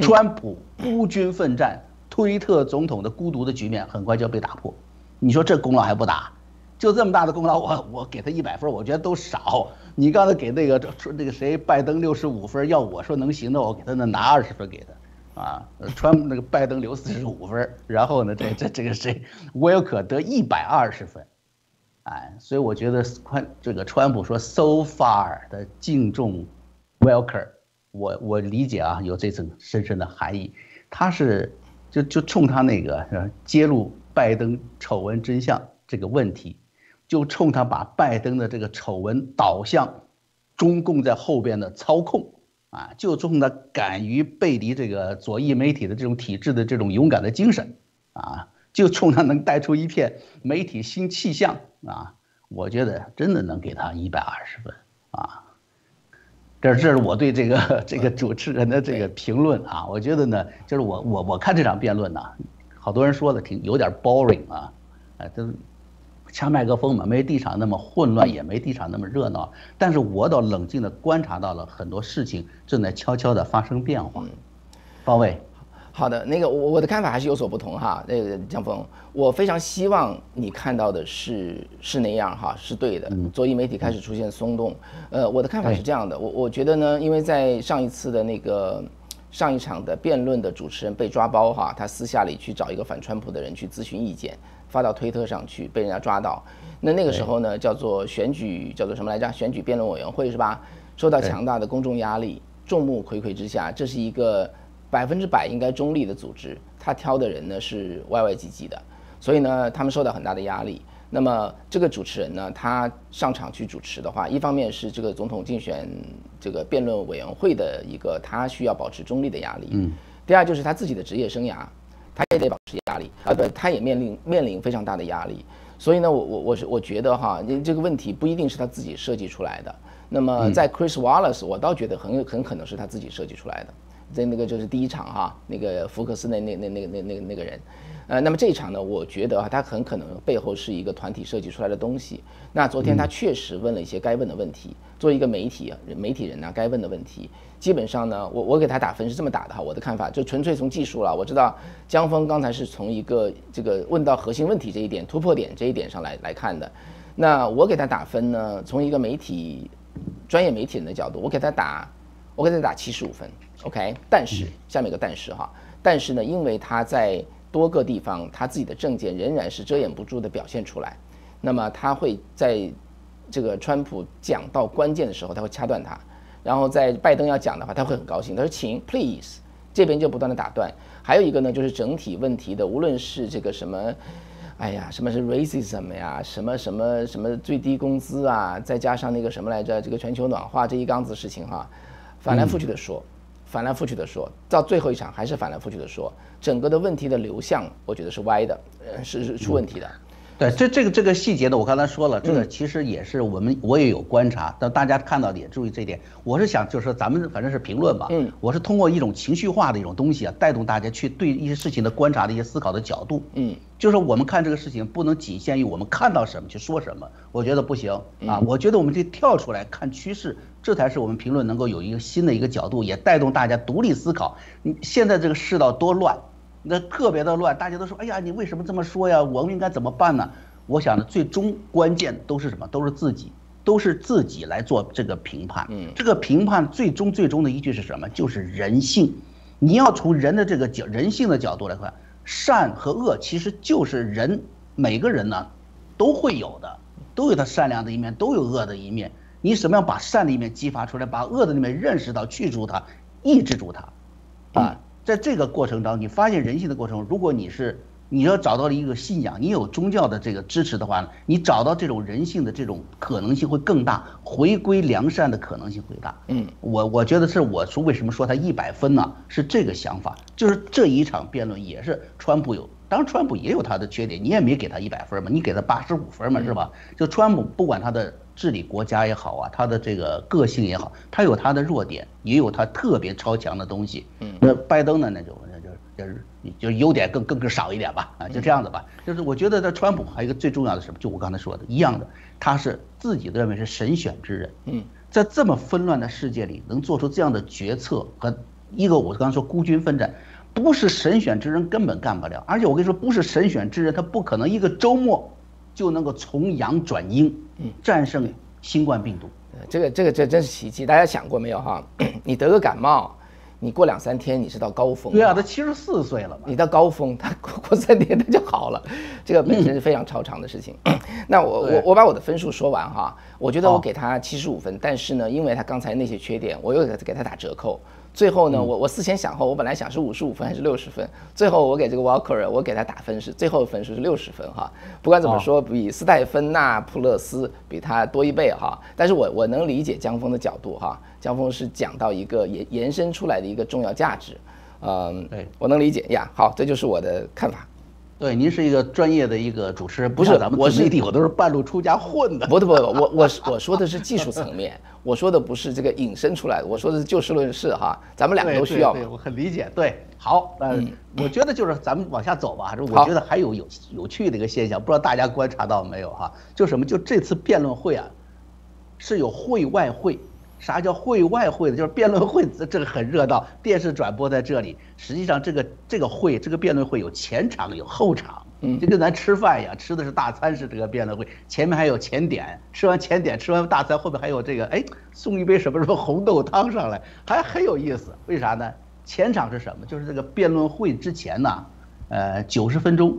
川普孤军奋战，推特总统的孤独的局面很快就要被打破。你说这功劳还不大？就这么大的功劳，我我给他一百分，我觉得都少。你刚才给那个那个谁拜登六十五分，要我说能行的，我给他那拿二十分给他。啊，川那个拜登留四十五分，然后呢，这这这个谁 Welker 得一百二十分。哎，所以我觉得川这个川普说 so far 的敬重 Welker，我我理解啊，有这层深深的含义。他是就就冲他那个是吧揭露拜登丑闻真相这个问题，就冲他把拜登的这个丑闻导向中共在后边的操控啊，就冲他敢于背离这个左翼媒体的这种体制的这种勇敢的精神啊。就冲他能带出一片媒体新气象啊！我觉得真的能给他一百二十分啊！这这是我对这个 这个主持人的这个评论啊！我觉得呢，就是我我我看这场辩论呢，好多人说的挺有点 boring 啊，哎，都掐麦克风嘛，没地场那么混乱，也没地场那么热闹。但是我倒冷静的观察到了很多事情正在悄悄的发生变化。方位。好的，那个我我的看法还是有所不同哈。那个江峰，我非常希望你看到的是是那样哈，是对的。左翼媒体开始出现松动，呃，我的看法是这样的，我我觉得呢，因为在上一次的那个上一场的辩论的主持人被抓包哈，他私下里去找一个反川普的人去咨询意见，发到推特上去，被人家抓到。那那个时候呢，叫做选举，叫做什么来着？选举辩论委员会是吧？受到强大的公众压力，众目睽睽之下，这是一个百分之百应该中立的组织，他挑的人呢是歪歪唧唧的，所以呢，他们受到很大的压力。那么这个主持人呢，他上场去主持的话，一方面是这个总统竞选这个辩论委员会的一个他需要保持中立的压力，嗯，第二就是他自己的职业生涯，他也得保持压力啊，对，他也面临面临非常大的压力。所以呢，我我我是我觉得哈，你这个问题不一定是他自己设计出来的。那么在 Chris Wallace，我倒觉得很有很可能是他自己设计出来的。在那个就是第一场哈，那个福克斯那那那那那那那个人。呃，那么这一场呢，我觉得啊，他很可能背后是一个团体设计出来的东西。那昨天他确实问了一些该问的问题，作为一个媒体媒体人呢，该问的问题，基本上呢，我我给他打分是这么打的哈，我的看法就纯粹从技术了。我知道江峰刚才是从一个这个问到核心问题这一点突破点这一点上来来看的，那我给他打分呢，从一个媒体专业媒体人的角度，我给他打我给他打七十五分，OK。但是下面有个但是哈，但是呢，因为他在多个地方，他自己的政见仍然是遮掩不住的表现出来。那么他会在这个川普讲到关键的时候，他会掐断他；然后在拜登要讲的话，他会很高兴，他说请 please，这边就不断的打断。还有一个呢，就是整体问题的，无论是这个什么，哎呀，什么是 racism 呀，什么什么什么最低工资啊，再加上那个什么来着，这个全球暖化这一缸子事情哈，翻来覆去的说。翻来覆去的说，到最后一场还是翻来覆去的说，整个的问题的流向，我觉得是歪的，呃，是是出问题的。对，这这个这个细节呢，我刚才说了，这个其实也是我们我也有观察，但大家看到的也注意这一点。我是想就是说咱们反正是评论吧，嗯，我是通过一种情绪化的一种东西啊，带动大家去对一些事情的观察的一些思考的角度，嗯，就是我们看这个事情不能仅限于我们看到什么去说什么，我觉得不行啊，我觉得我们得跳出来看趋势。这才是我们评论能够有一个新的一个角度，也带动大家独立思考。你现在这个世道多乱，那特别的乱，大家都说，哎呀，你为什么这么说呀？我们应该怎么办呢？我想呢，最终关键都是什么？都是自己，都是自己来做这个评判。嗯，这个评判最终最终的依据是什么？就是人性。你要从人的这个角人性的角度来看，善和恶其实就是人每个人呢都会有的，都有他善良的一面，都有恶的一面。你什么样把善的一面激发出来，把恶的那面认识到、去除它、抑制住它，啊，在这个过程当中，你发现人性的过程，如果你是你要找到了一个信仰，你有宗教的这个支持的话呢，你找到这种人性的这种可能性会更大，回归良善的可能性会大。嗯，我我觉得是我说为什么说他一百分呢？是这个想法，就是这一场辩论也是川普有。当然，川普也有他的缺点，你也没给他一百分嘛，你给他八十五分嘛，是吧？就川普不管他的治理国家也好啊，他的这个个性也好，他有他的弱点，也有他特别超强的东西。嗯，那拜登呢，那就那就就是就优点更更更少一点吧，啊，就这样子吧。就是我觉得在川普还有一个最重要的什么，就我刚才说的一样的，他是自己认为是神选之人。嗯，在这么纷乱的世界里，能做出这样的决策和一个我刚才说孤军奋战。不是神选之人根本干不了，而且我跟你说，不是神选之人，他不可能一个周末就能够从阳转阴，战胜新冠病毒。这个这个这真是奇迹，大家想过没有哈？你得个感冒，你过两三天你是到高峰。对啊，他七十四岁了嘛。你到高峰，他过 过三天他就好了，这个本身是非常超常的事情。那我我我把我的分数说完哈，我觉得我给他七十五分，但是呢，因为他刚才那些缺点，我又给给他打折扣。最后呢，我我思前想后，我本来想是五十五分还是六十分，最后我给这个 Walker，我给他打分是最后分数是六十分哈。不管怎么说，比斯戴芬纳普勒斯比他多一倍哈。但是我我能理解江峰的角度哈，江峰是讲到一个延延伸出来的一个重要价值，嗯，对我能理解呀。好，这就是我的看法。对，您是一个专业的一个主持人，不是咱们自媒体，我都是半路出家混的。不不不，我我我说的是技术层面，我说的不是这个引申出来的，我说的是就事论事哈，咱们两个都需要。对，我很理解。对，好，嗯，我觉得就是咱们往下走吧。我觉得还有有有趣的一个现象，不知道大家观察到没有哈？就什么？就这次辩论会啊，是有会外会。啥叫会外会呢？就是辩论会，这个很热闹，电视转播在这里。实际上，这个这个会，这个辩论会有前场有后场，嗯，就跟咱吃饭一样，吃的是大餐，是这个辩论会，前面还有前点，吃完前点，吃完大餐，后面还有这个，哎，送一杯什么什么红豆汤上来，还很有意思。为啥呢？前场是什么？就是这个辩论会之前呢，呃，九十分钟，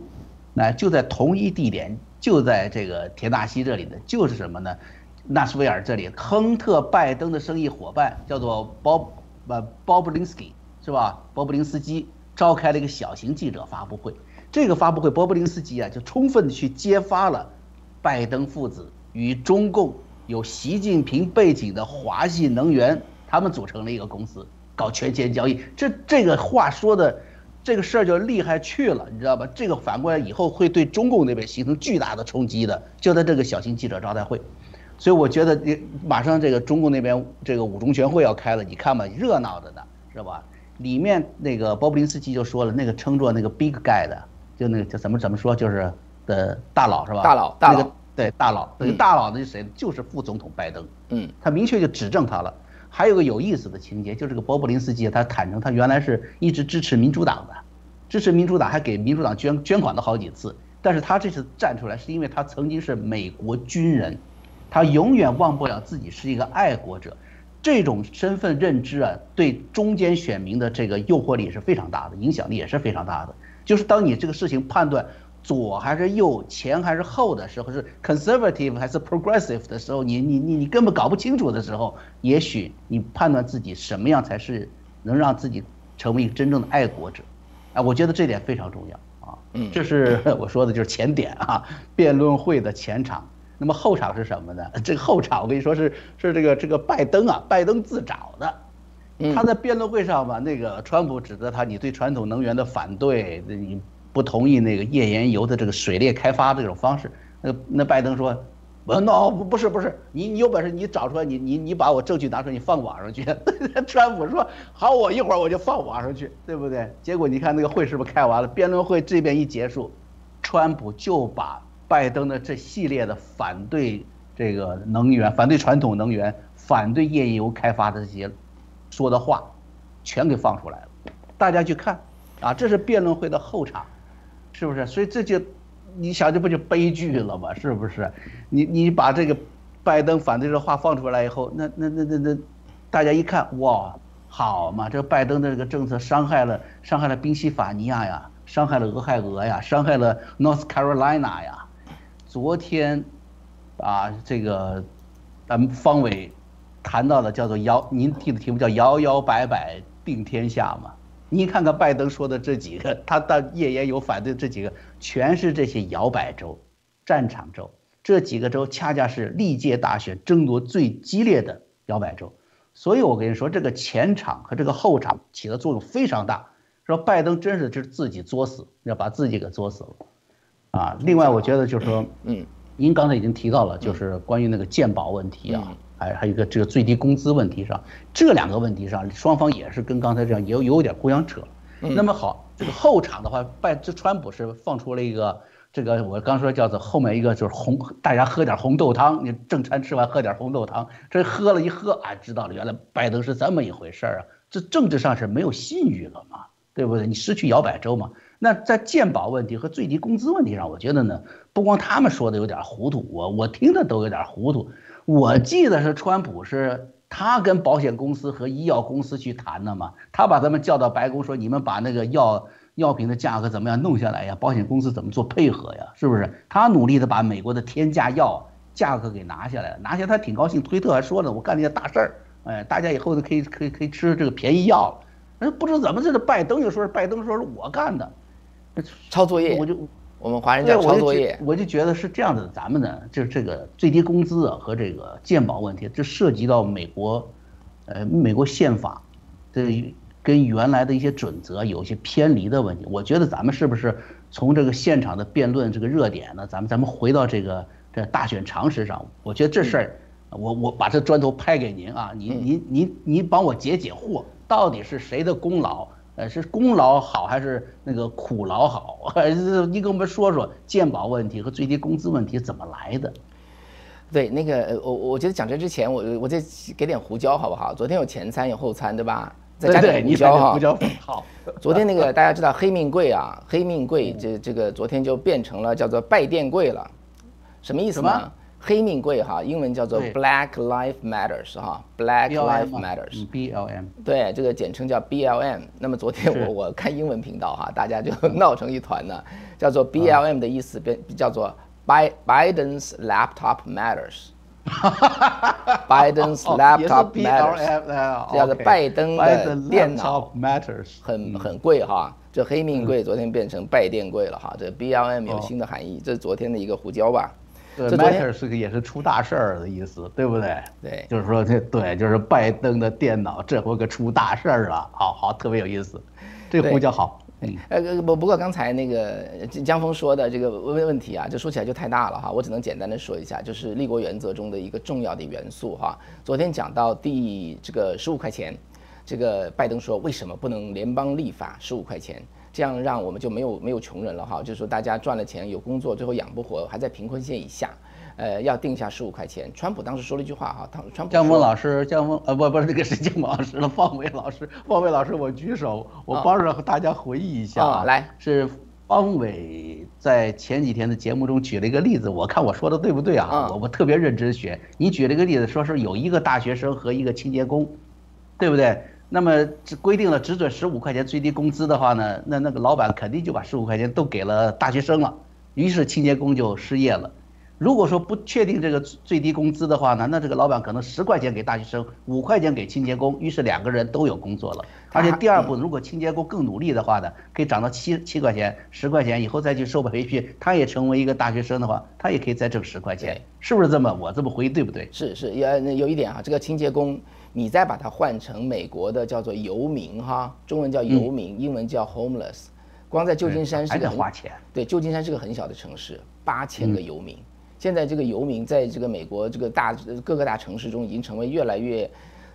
那就在同一地点，就在这个田纳西这里的，就是什么呢？纳什维尔这里，亨特拜登的生意伙伴叫做 Bob，呃鲍布林斯基是吧？鲍布林斯基召开了一个小型记者发布会。这个发布会，鲍布林斯基啊，就充分的去揭发了拜登父子与中共有习近平背景的华系能源，他们组成了一个公司，搞权钱交易。这这个话说的，这个事儿就厉害去了，你知道吧？这个反过来以后会对中共那边形成巨大的冲击的。就在这个小型记者招待会，所以我觉得你马上这个中共那边这个五中全会要开了，你看吧，热闹着呢，是吧？里面那个鲍布林斯基就说了，那个称作那个 big guy 的。就那个叫怎么怎么说，就是的大佬是吧？大佬，大佬，对大佬，那个大佬呢是谁？就是副总统拜登。嗯，他明确就指证他了。还有个有意思的情节，就这个鲍布林斯基，他坦诚他原来是一直支持民主党的，支持民主党，还给民主党捐捐款了好几次。但是他这次站出来，是因为他曾经是美国军人，他永远忘不了自己是一个爱国者。这种身份认知啊，对中间选民的这个诱惑力是非常大的，影响力也是非常大的。就是当你这个事情判断左还是右、前还是后的时候，是 conservative 还是 progressive 的时候，你你你你根本搞不清楚的时候，也许你判断自己什么样才是能让自己成为一个真正的爱国者，啊，我觉得这点非常重要啊。嗯，这是 我说的就是前点啊，辩论会的前场。那么后场是什么呢？这个后场我跟你说是是这个这个拜登啊，拜登自找的。他在辩论会上吧，那个川普指责他，你对传统能源的反对，你不同意那个页岩油的这个水裂开发这种方式。那那拜登说，我 no 不不是不是，你你有本事你找出来，你你你把我证据拿出来，你放网上去。川普说好，我一会儿我就放网上去，对不对？结果你看那个会是不是开完了？辩论会这边一结束，川普就把拜登的这系列的反对这个能源、反对传统能源、反对页岩油开发的这些。说的话，全给放出来了，大家去看，啊，这是辩论会的后场，是不是？所以这就，你想这不就悲剧了吗？是不是？你你把这个拜登反对的话放出来以后，那那那那那，大家一看，哇，好嘛，这拜登的这个政策伤害了伤害了宾夕法尼亚呀，伤害了俄亥俄呀，伤害了 North Carolina 呀。昨天，啊，这个咱们方伟。谈到了叫做摇，您提的题目叫摇摇摆摆定天下嘛？您看看拜登说的这几个，他他页岩油反对这几个，全是这些摇摆州、战场州，这几个州恰恰是历届大选争夺最激烈的摇摆州。所以我跟你说，这个前场和这个后场起的作用非常大。说拜登真是是自己作死，要把自己给作死了啊！另外，我觉得就是说，嗯，您刚才已经提到了，就是关于那个鉴宝问题啊。还还有一个这个最低工资问题上，这两个问题上，双方也是跟刚才这样也有有点互相扯。那么好，这个后场的话，拜这川普是放出了一个这个我刚说叫做后面一个就是红，大家喝点红豆汤，你正餐吃完喝点红豆汤，这喝了一喝啊，知道了原来拜登是这么一回事儿啊，这政治上是没有信誉了嘛，对不对？你失去摇摆州嘛。那在健保问题和最低工资问题上，我觉得呢，不光他们说的有点糊涂，我我听的都有点糊涂。我记得是川普是他跟保险公司和医药公司去谈的嘛，他把他们叫到白宫说，你们把那个药药品的价格怎么样弄下来呀？保险公司怎么做配合呀？是不是？他努力的把美国的天价药价格给拿下来了，拿下他挺高兴，推特还说呢，我干了件大事儿，哎，大家以后都可以可以可以吃这个便宜药了。不知怎么这个拜登就说是拜登说是我干的，抄作业，我就。我们华人叫抄作业，我就觉得是这样的。咱们呢，就是这个最低工资和这个健保问题，这涉及到美国，呃，美国宪法，这跟原来的一些准则有一些偏离的问题。我觉得咱们是不是从这个现场的辩论这个热点呢？咱们咱们回到这个这大选常识上。我觉得这事儿，我我把这砖头拍给您啊，您您您您帮我解解惑，到底是谁的功劳？呃，是功劳好还是那个苦劳好？你给我们说说鉴宝问题和最低工资问题怎么来的？对，那个我我觉得讲这之前，我我再给点胡椒好不好？昨天有前餐有后餐，对吧？再加点胡椒哈。胡椒好。昨天那个大家知道黑命贵啊，黑命贵这这个昨天就变成了叫做拜电贵了，什么意思呢？黑命贵哈，英文叫做 Black Life Matters 哈，Black Life Matters，B L M，对，这个简称叫 B L M。那么昨天我我看英文频道哈，大家就 闹成一团呢，叫做 B L M 的意思变叫做 Biden's Laptop Matters。Biden's laptop matters，叫做拜登的电脑。很很贵哈，这黑命贵昨天变成拜电贵了哈，这 BLM 有新的含义，这是昨天的一个胡椒吧？这 matter 是个也是出大事儿的意思，对不对？对，就是说这对，就是拜登的电脑这回可出大事儿了，好好特别有意思，这胡椒好。呃，不不过刚才那个江峰说的这个问问题啊，这说起来就太大了哈，我只能简单的说一下，就是立国原则中的一个重要的元素哈。昨天讲到第这个十五块钱，这个拜登说为什么不能联邦立法十五块钱，这样让我们就没有没有穷人了哈，就是说大家赚了钱有工作，最后养不活，还在贫困线以下。呃，要定下十五块钱。川普当时说了一句话哈，他川普江峰老师，江峰呃不不是那个是江峰老师了，方伟老师，方伟老师我举手，我帮着大家回忆一下啊，来是方伟在前几天的节目中举了一个例子，我看我说的对不对啊？我我特别认真学，你举了一个例子，说是有一个大学生和一个清洁工，对不对？那么只规定了只准十五块钱最低工资的话呢，那那个老板肯定就把十五块钱都给了大学生了，于是清洁工就失业了。如果说不确定这个最低工资的话呢，那这个老板可能十块钱给大学生，五块钱给清洁工，于是两个人都有工作了。而且第二步，如果清洁工更努力的话呢，可以涨到七七块钱、十块钱，以后再去受培训，他也成为一个大学生的话，他也可以再挣十块钱，是不是这么？我这么回对不对？是是，有有一点啊，这个清洁工，你再把它换成美国的叫做游民哈，中文叫游民，英文叫 homeless，光在旧金山是个花钱。对，旧金山是个很小的城市，八千个游民。现在这个游民在这个美国这个大各个大城市中已经成为越来越，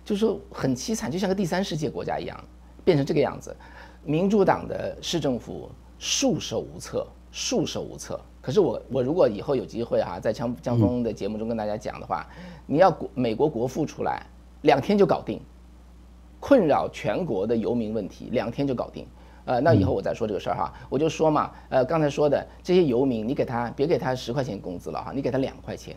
就是说很凄惨，就像个第三世界国家一样，变成这个样子。民主党的市政府束手无策，束手无策。可是我我如果以后有机会哈，在江江峰的节目中跟大家讲的话，你要国美国国父出来，两天就搞定，困扰全国的游民问题，两天就搞定。呃，那以后我再说这个事儿哈，我就说嘛，呃，刚才说的这些游民，你给他别给他十块钱工资了哈，你给他两块钱，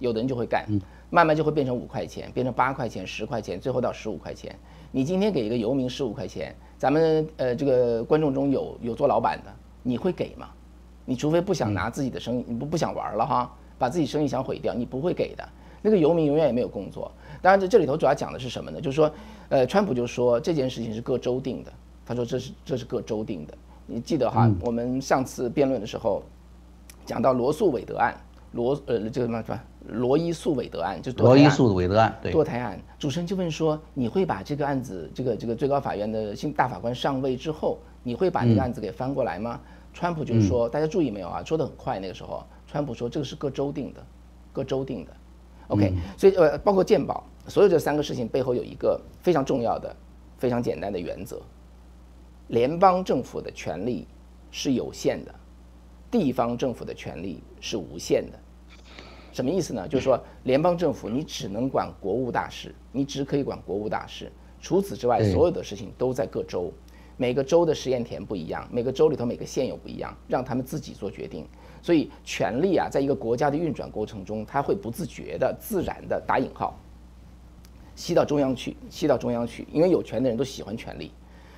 有的人就会干，慢慢就会变成五块钱，变成八块钱、十块钱，最后到十五块钱。你今天给一个游民十五块钱，咱们呃这个观众中有有做老板的，你会给吗？你除非不想拿自己的生意，你不不想玩了哈，把自己生意想毁掉，你不会给的。那个游民永远也没有工作。当然这这里头主要讲的是什么呢？就是说，呃，川普就说这件事情是各州定的。他说：“这是这是各州定的，你记得哈？我们上次辩论的时候，讲到罗素韦德案，罗呃这个什么什么罗伊诉韦德案，就罗伊诉韦德案，对堕胎案。主持人就问说：你会把这个案子，这个这个最高法院的新大法官上位之后，你会把这个案子给翻过来吗？川普就说：大家注意没有啊？说的很快，那个时候，川普说这个是各州定的，各州定的。OK，所以呃，包括鉴宝，所有这三个事情背后有一个非常重要的、非常简单的原则。”联邦政府的权力是有限的，地方政府的权力是无限的。什么意思呢？就是说，联邦政府你只能管国务大事，你只可以管国务大事。除此之外，所有的事情都在各州。每个州的实验田不一样，每个州里头每个县又不一样，让他们自己做决定。所以，权力啊，在一个国家的运转过程中，它会不自觉的、自然的打引号吸到中央去，吸到中央去，因为有权的人都喜欢权力。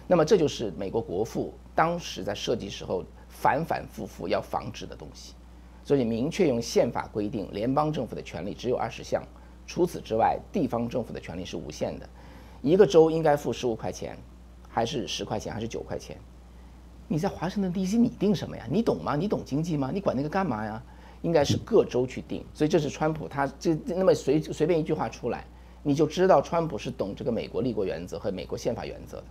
那么这就是美国国父当时在设计时候反反复复要防止的东西，所以明确用宪法规定，联邦政府的权利只有二十项，除此之外，地方政府的权利是无限的。一个州应该付十五块钱，还是十块钱，还是九块钱？你在华盛顿 D.C. 你定什么呀？你懂吗？你懂经济吗？你管那个干嘛呀？应该是各州去定。所以这是川普他这那么随随便一句话出来，你就知道川普是懂这个美国立国原则和美国宪法原则的。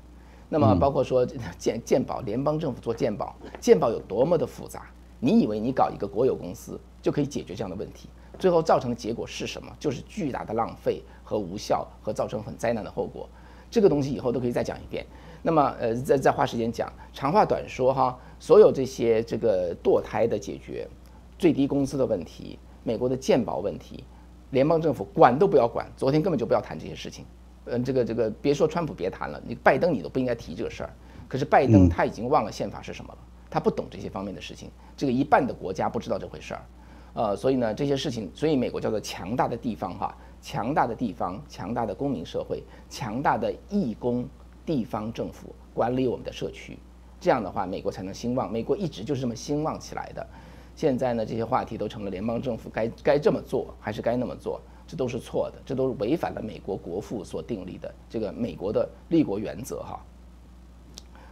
那么包括说鉴鉴宝，联邦政府做鉴宝，鉴宝有多么的复杂？你以为你搞一个国有公司就可以解决这样的问题？最后造成的结果是什么？就是巨大的浪费和无效，和造成很灾难的后果。这个东西以后都可以再讲一遍。那么呃，再再花时间讲，长话短说哈，所有这些这个堕胎的解决，最低工资的问题，美国的鉴宝问题，联邦政府管都不要管，昨天根本就不要谈这些事情。嗯，这个这个，别说川普别谈了，你拜登你都不应该提这个事儿。可是拜登他已经忘了宪法是什么了，他不懂这些方面的事情。这个一半的国家不知道这回事儿。呃，所以呢，这些事情，所以美国叫做强大的地方哈，强大的地方，强大的公民社会，强大的义工地方政府管理我们的社区，这样的话，美国才能兴旺。美国一直就是这么兴旺起来的。现在呢，这些话题都成了联邦政府该该这么做还是该那么做，这都是错的，这都是违反了美国国父所订立的这个美国的立国原则哈。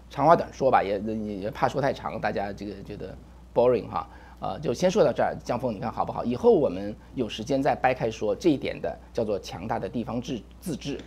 长话短说吧，也也怕说太长，大家这个觉得 boring 哈。呃，就先说到这儿，江峰，你看好不好？以后我们有时间再掰开说这一点的，叫做强大的地方治自治，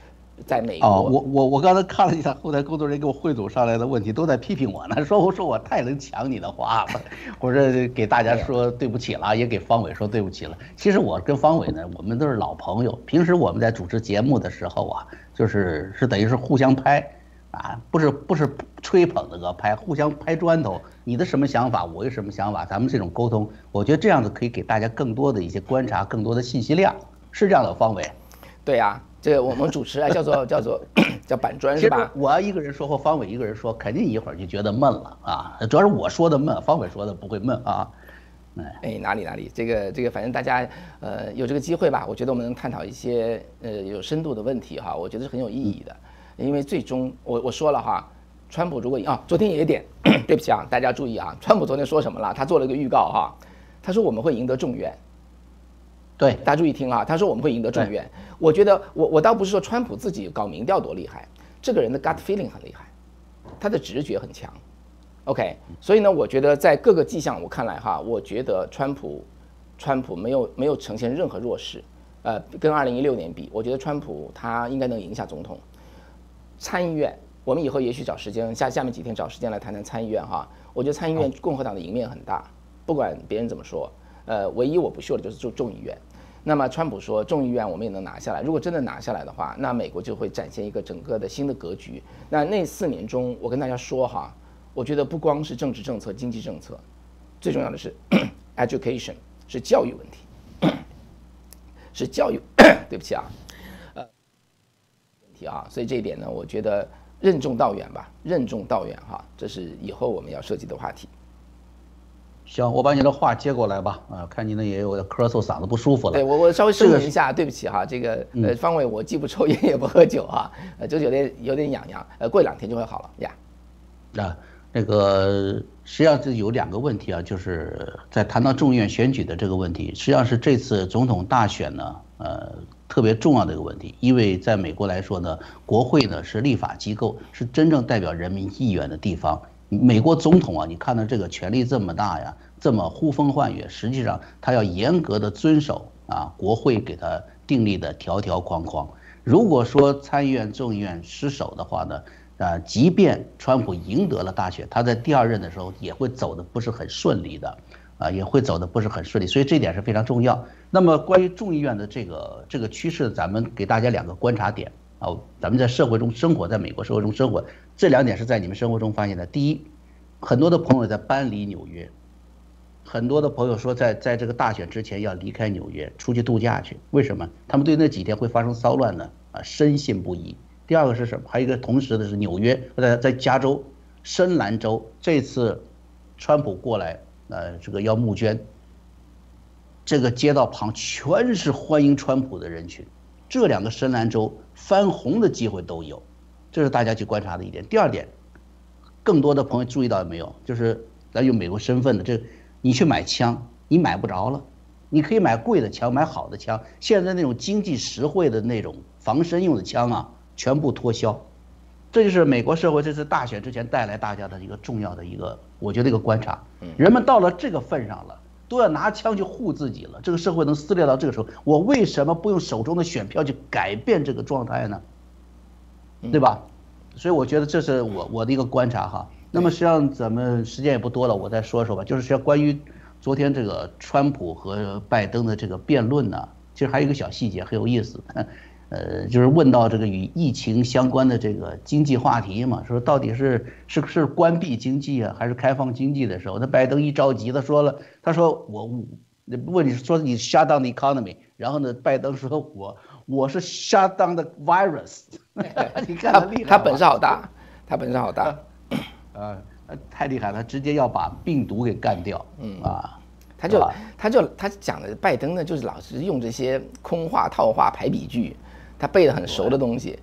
在美国。哦，我我我刚才看了一下后台工作人员给我汇总上来的问题，都在批评我呢，说我说我太能抢你的话了，我说给大家说对不起了，也给方伟说对不起了。其实我跟方伟呢，我们都是老朋友，平时我们在主持节目的时候啊，就是是等于是互相拍。啊，不是不是吹捧那个拍，互相拍砖头。你的什么想法，我有什么想法，咱们这种沟通，我觉得这样子可以给大家更多的一些观察，更多的信息量，是这样的，方伟。对呀，这个我们主持啊叫做 叫做 叫板砖是吧？我要一个人说或方伟一个人说，肯定一会儿就觉得闷了啊。主要是我说的闷，方伟说的不会闷啊。哎，哪里哪里，这个这个，反正大家呃有这个机会吧，我觉得我们能探讨一些呃有深度的问题哈，我觉得是很有意义的。因为最终，我我说了哈，川普如果啊，昨天有一点，对不起啊，大家注意啊，川普昨天说什么了？他做了一个预告哈，他说我们会赢得众院。对，大家注意听啊，他说我们会赢得众院。我觉得我我倒不是说川普自己搞民调多厉害，这个人的 gut feeling 很厉害，他的直觉很强。OK，所以呢，我觉得在各个迹象我看来哈，我觉得川普，川普没有没有呈现任何弱势，呃，跟二零一六年比，我觉得川普他应该能赢下总统。参议院，我们以后也许找时间，下下面几天找时间来谈谈参议院哈。我觉得参议院共和党的赢面很大，不管别人怎么说，呃，唯一我不秀的就是众众议院。那么川普说众议院我们也能拿下来，如果真的拿下来的话，那美国就会展现一个整个的新的格局。那那四年中，我跟大家说哈，我觉得不光是政治政策、经济政策，最重要的是 education，是教育问题，是教育。对不起啊。呃，问题啊，所以这一点呢，我觉得任重道远吧，任重道远哈，这是以后我们要涉及的话题。行，我把你的话接过来吧。啊，看你那也有咳嗽，嗓子不舒服了。对我，我稍微声明一下，对不起哈，这个呃，方伟，我既不抽烟也不喝酒哈，呃，就有点有点痒痒，呃，过两天就会好了呀。啊，那个实际上是有两个问题啊，就是在谈到众议院选举的这个问题，实际上是这次总统大选呢，呃。特别重要的一个问题，因为在美国来说呢，国会呢是立法机构，是真正代表人民意愿的地方。美国总统啊，你看到这个权力这么大呀，这么呼风唤雨，实际上他要严格的遵守啊国会给他订立的条条框框。如果说参议院、众议院失守的话呢，啊，即便川普赢得了大选，他在第二任的时候也会走的不是很顺利的。啊，也会走的不是很顺利，所以这点是非常重要。那么关于众议院的这个这个趋势，咱们给大家两个观察点啊。咱们在社会中生活，在美国社会中生活，这两点是在你们生活中发现的。第一，很多的朋友在搬离纽约，很多的朋友说在在这个大选之前要离开纽约，出去度假去。为什么？他们对那几天会发生骚乱呢？啊，深信不疑。第二个是什么？还有一个同时的是纽约，在在加州、深蓝州，这次川普过来。呃，这个要募捐，这个街道旁全是欢迎川普的人群，这两个深蓝州翻红的机会都有，这是大家去观察的一点。第二点，更多的朋友注意到没有？就是咱有美国身份的，这你去买枪，你买不着了，你可以买贵的枪，买好的枪，现在那种经济实惠的那种防身用的枪啊，全部脱销。这就是美国社会这次大选之前带来大家的一个重要的一个，我觉得一个观察。人们到了这个份上了，都要拿枪去护自己了。这个社会能撕裂到这个时候，我为什么不用手中的选票去改变这个状态呢？对吧？所以我觉得这是我我的一个观察哈。那么实际上咱们时间也不多了，我再说说吧。就是说关于昨天这个川普和拜登的这个辩论呢，其实还有一个小细节很有意思。呃，就是问到这个与疫情相关的这个经济话题嘛，说到底是是是关闭经济啊，还是开放经济的时候，那拜登一着急，他说了，他说我问你说你 shut down the economy，然后呢，拜登说我我是 shut down the virus，你看他厉害，他本事好大，他本事好大，啊，太厉害了，直接要把病毒给干掉，嗯啊。他就他就他讲的拜登呢，就是老是用这些空话套话排比句，他背的很熟的东西。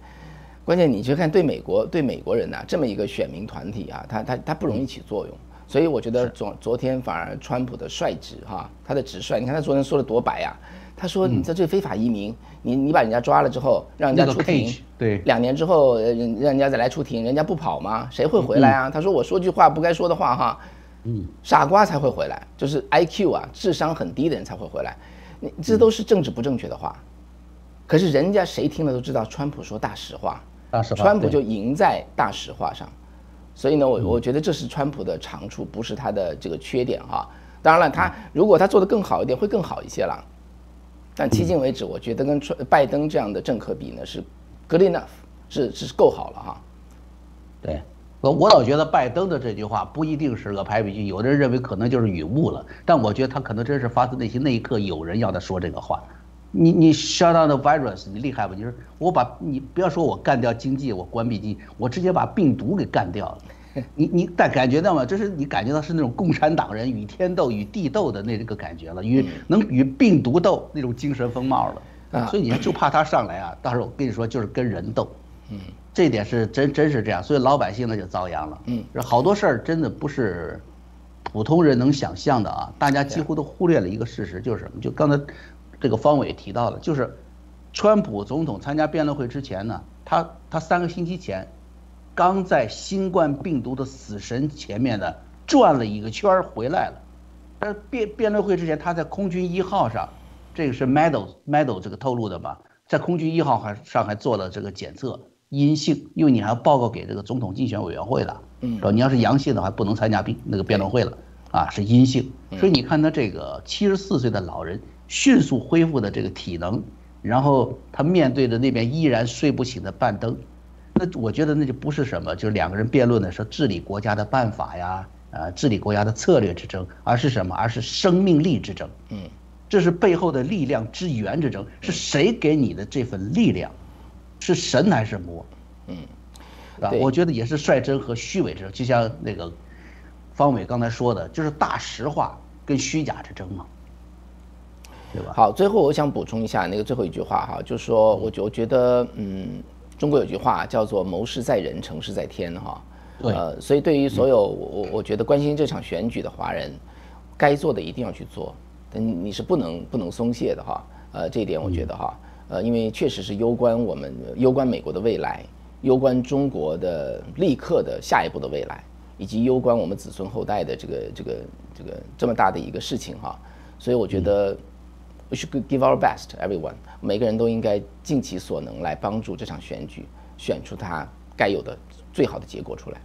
关键你去看对美国对美国人呐，这么一个选民团体啊，他他他不容易起作用。所以我觉得昨昨天反而川普的率直哈，他的直率，你看他昨天说的多白呀。他说你这这非法移民，你你把人家抓了之后，让人家出庭，对，两年之后人让人家再来出庭，人家不跑吗？谁会回来啊？他说我说句话不该说的话哈，嗯，傻瓜才会回来，就是 I Q 啊，智商很低的人才会回来，你这都是政治不正确的话。可是人家谁听了都知道，川普说大实话，大实话，川普就赢在大实话上。所以呢，我我觉得这是川普的长处，不是他的这个缺点哈。当然了，他如果他做得更好一点，会更好一些了。但迄今为止，我觉得跟川拜登这样的政客比呢，是 good enough，是是够好了哈。对，我我老觉得拜登的这句话不一定是个排比句，有的人认为可能就是语误了，但我觉得他可能真是发自内心，那一刻有人要他说这个话。你你 shut down the virus，你厉害吧？就是我把你不要说我干掉经济，我关闭经济，我直接把病毒给干掉了。你你但感觉到吗？就是你感觉到是那种共产党人与天斗与地斗的那个感觉了，与能与病毒斗那种精神风貌了啊！所以你就怕他上来啊，到时候我跟你说就是跟人斗，嗯，这点是真真是这样，所以老百姓呢就遭殃了，嗯，好多事儿真的不是普通人能想象的啊！大家几乎都忽略了一个事实，就是什么？就刚才这个方伟提到了，就是川普总统参加辩论会之前呢，他他三个星期前。刚在新冠病毒的死神前面呢转了一个圈儿回来了，但是辩辩论会之前他在空军一号上，这个是 Medal Medal 这个透露的吧，在空军一号还上还做了这个检测阴性，因为你还要报告给这个总统竞选委员会的，嗯，你要是阳性的话不能参加辩那个辩论会了，啊是阴性，所以你看他这个七十四岁的老人迅速恢复的这个体能，然后他面对着那边依然睡不醒的拜登。那我觉得那就不是什么，就是两个人辩论的是治理国家的办法呀，呃，治理国家的策略之争，而是什么？而是生命力之争。嗯，这是背后的力量之源之争，是谁给你的这份力量？是神还是魔？嗯，啊，我觉得也是率真和虚伪之争，就像那个方伟刚才说的，就是大实话跟虚假之争嘛，对吧？好，最后我想补充一下那个最后一句话哈，就是说，我我觉得，嗯。中国有句话叫做“谋事在人，成事在天”哈，呃，所以对于所有我我觉得关心这场选举的华人，该做的一定要去做，但你是不能不能松懈的哈，呃，这一点我觉得哈，呃，因为确实是攸关我们攸关美国的未来，攸关中国的立刻的下一步的未来，以及攸关我们子孙后代的这个这个这个这么大的一个事情哈，所以我觉得。We should give our best, everyone. 每个人都应该尽其所能来帮助这场选举，选出他该有的最好的结果出来。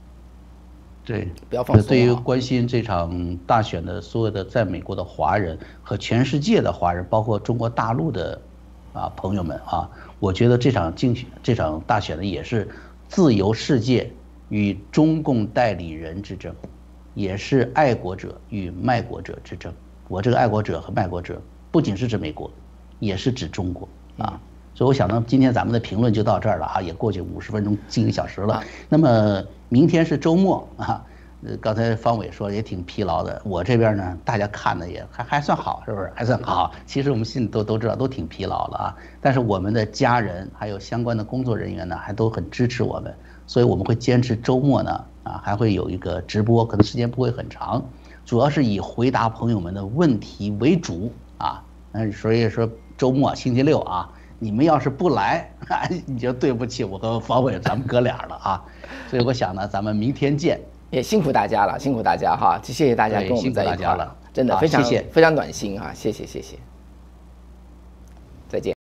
对，不要放松。对于关心这场大选的所有的在美国的华人和全世界的华人，包括中国大陆的啊朋友们啊，我觉得这场竞选、这场大选呢，也是自由世界与中共代理人之争，也是爱国者与卖国者之争。我这个爱国者和卖国者。不仅是指美国，也是指中国啊，所以我想呢，今天咱们的评论就到这儿了啊，也过去五十分钟，近一个小时了。那么明天是周末啊，呃，刚才方伟说也挺疲劳的，我这边呢，大家看的也还还算好，是不是？还算好。其实我们心里都都知道，都挺疲劳了啊。但是我们的家人还有相关的工作人员呢，还都很支持我们，所以我们会坚持周末呢，啊，还会有一个直播，可能时间不会很长，主要是以回答朋友们的问题为主。啊，嗯，所以说周末星期六啊，你们要是不来，你就对不起我和方伟咱们哥俩了啊。所以我想呢，咱们明天见。也辛苦大家了，辛苦大家哈，谢谢大家跟我们在一块了，真的非常谢谢，非常暖心啊，谢谢谢谢，再见。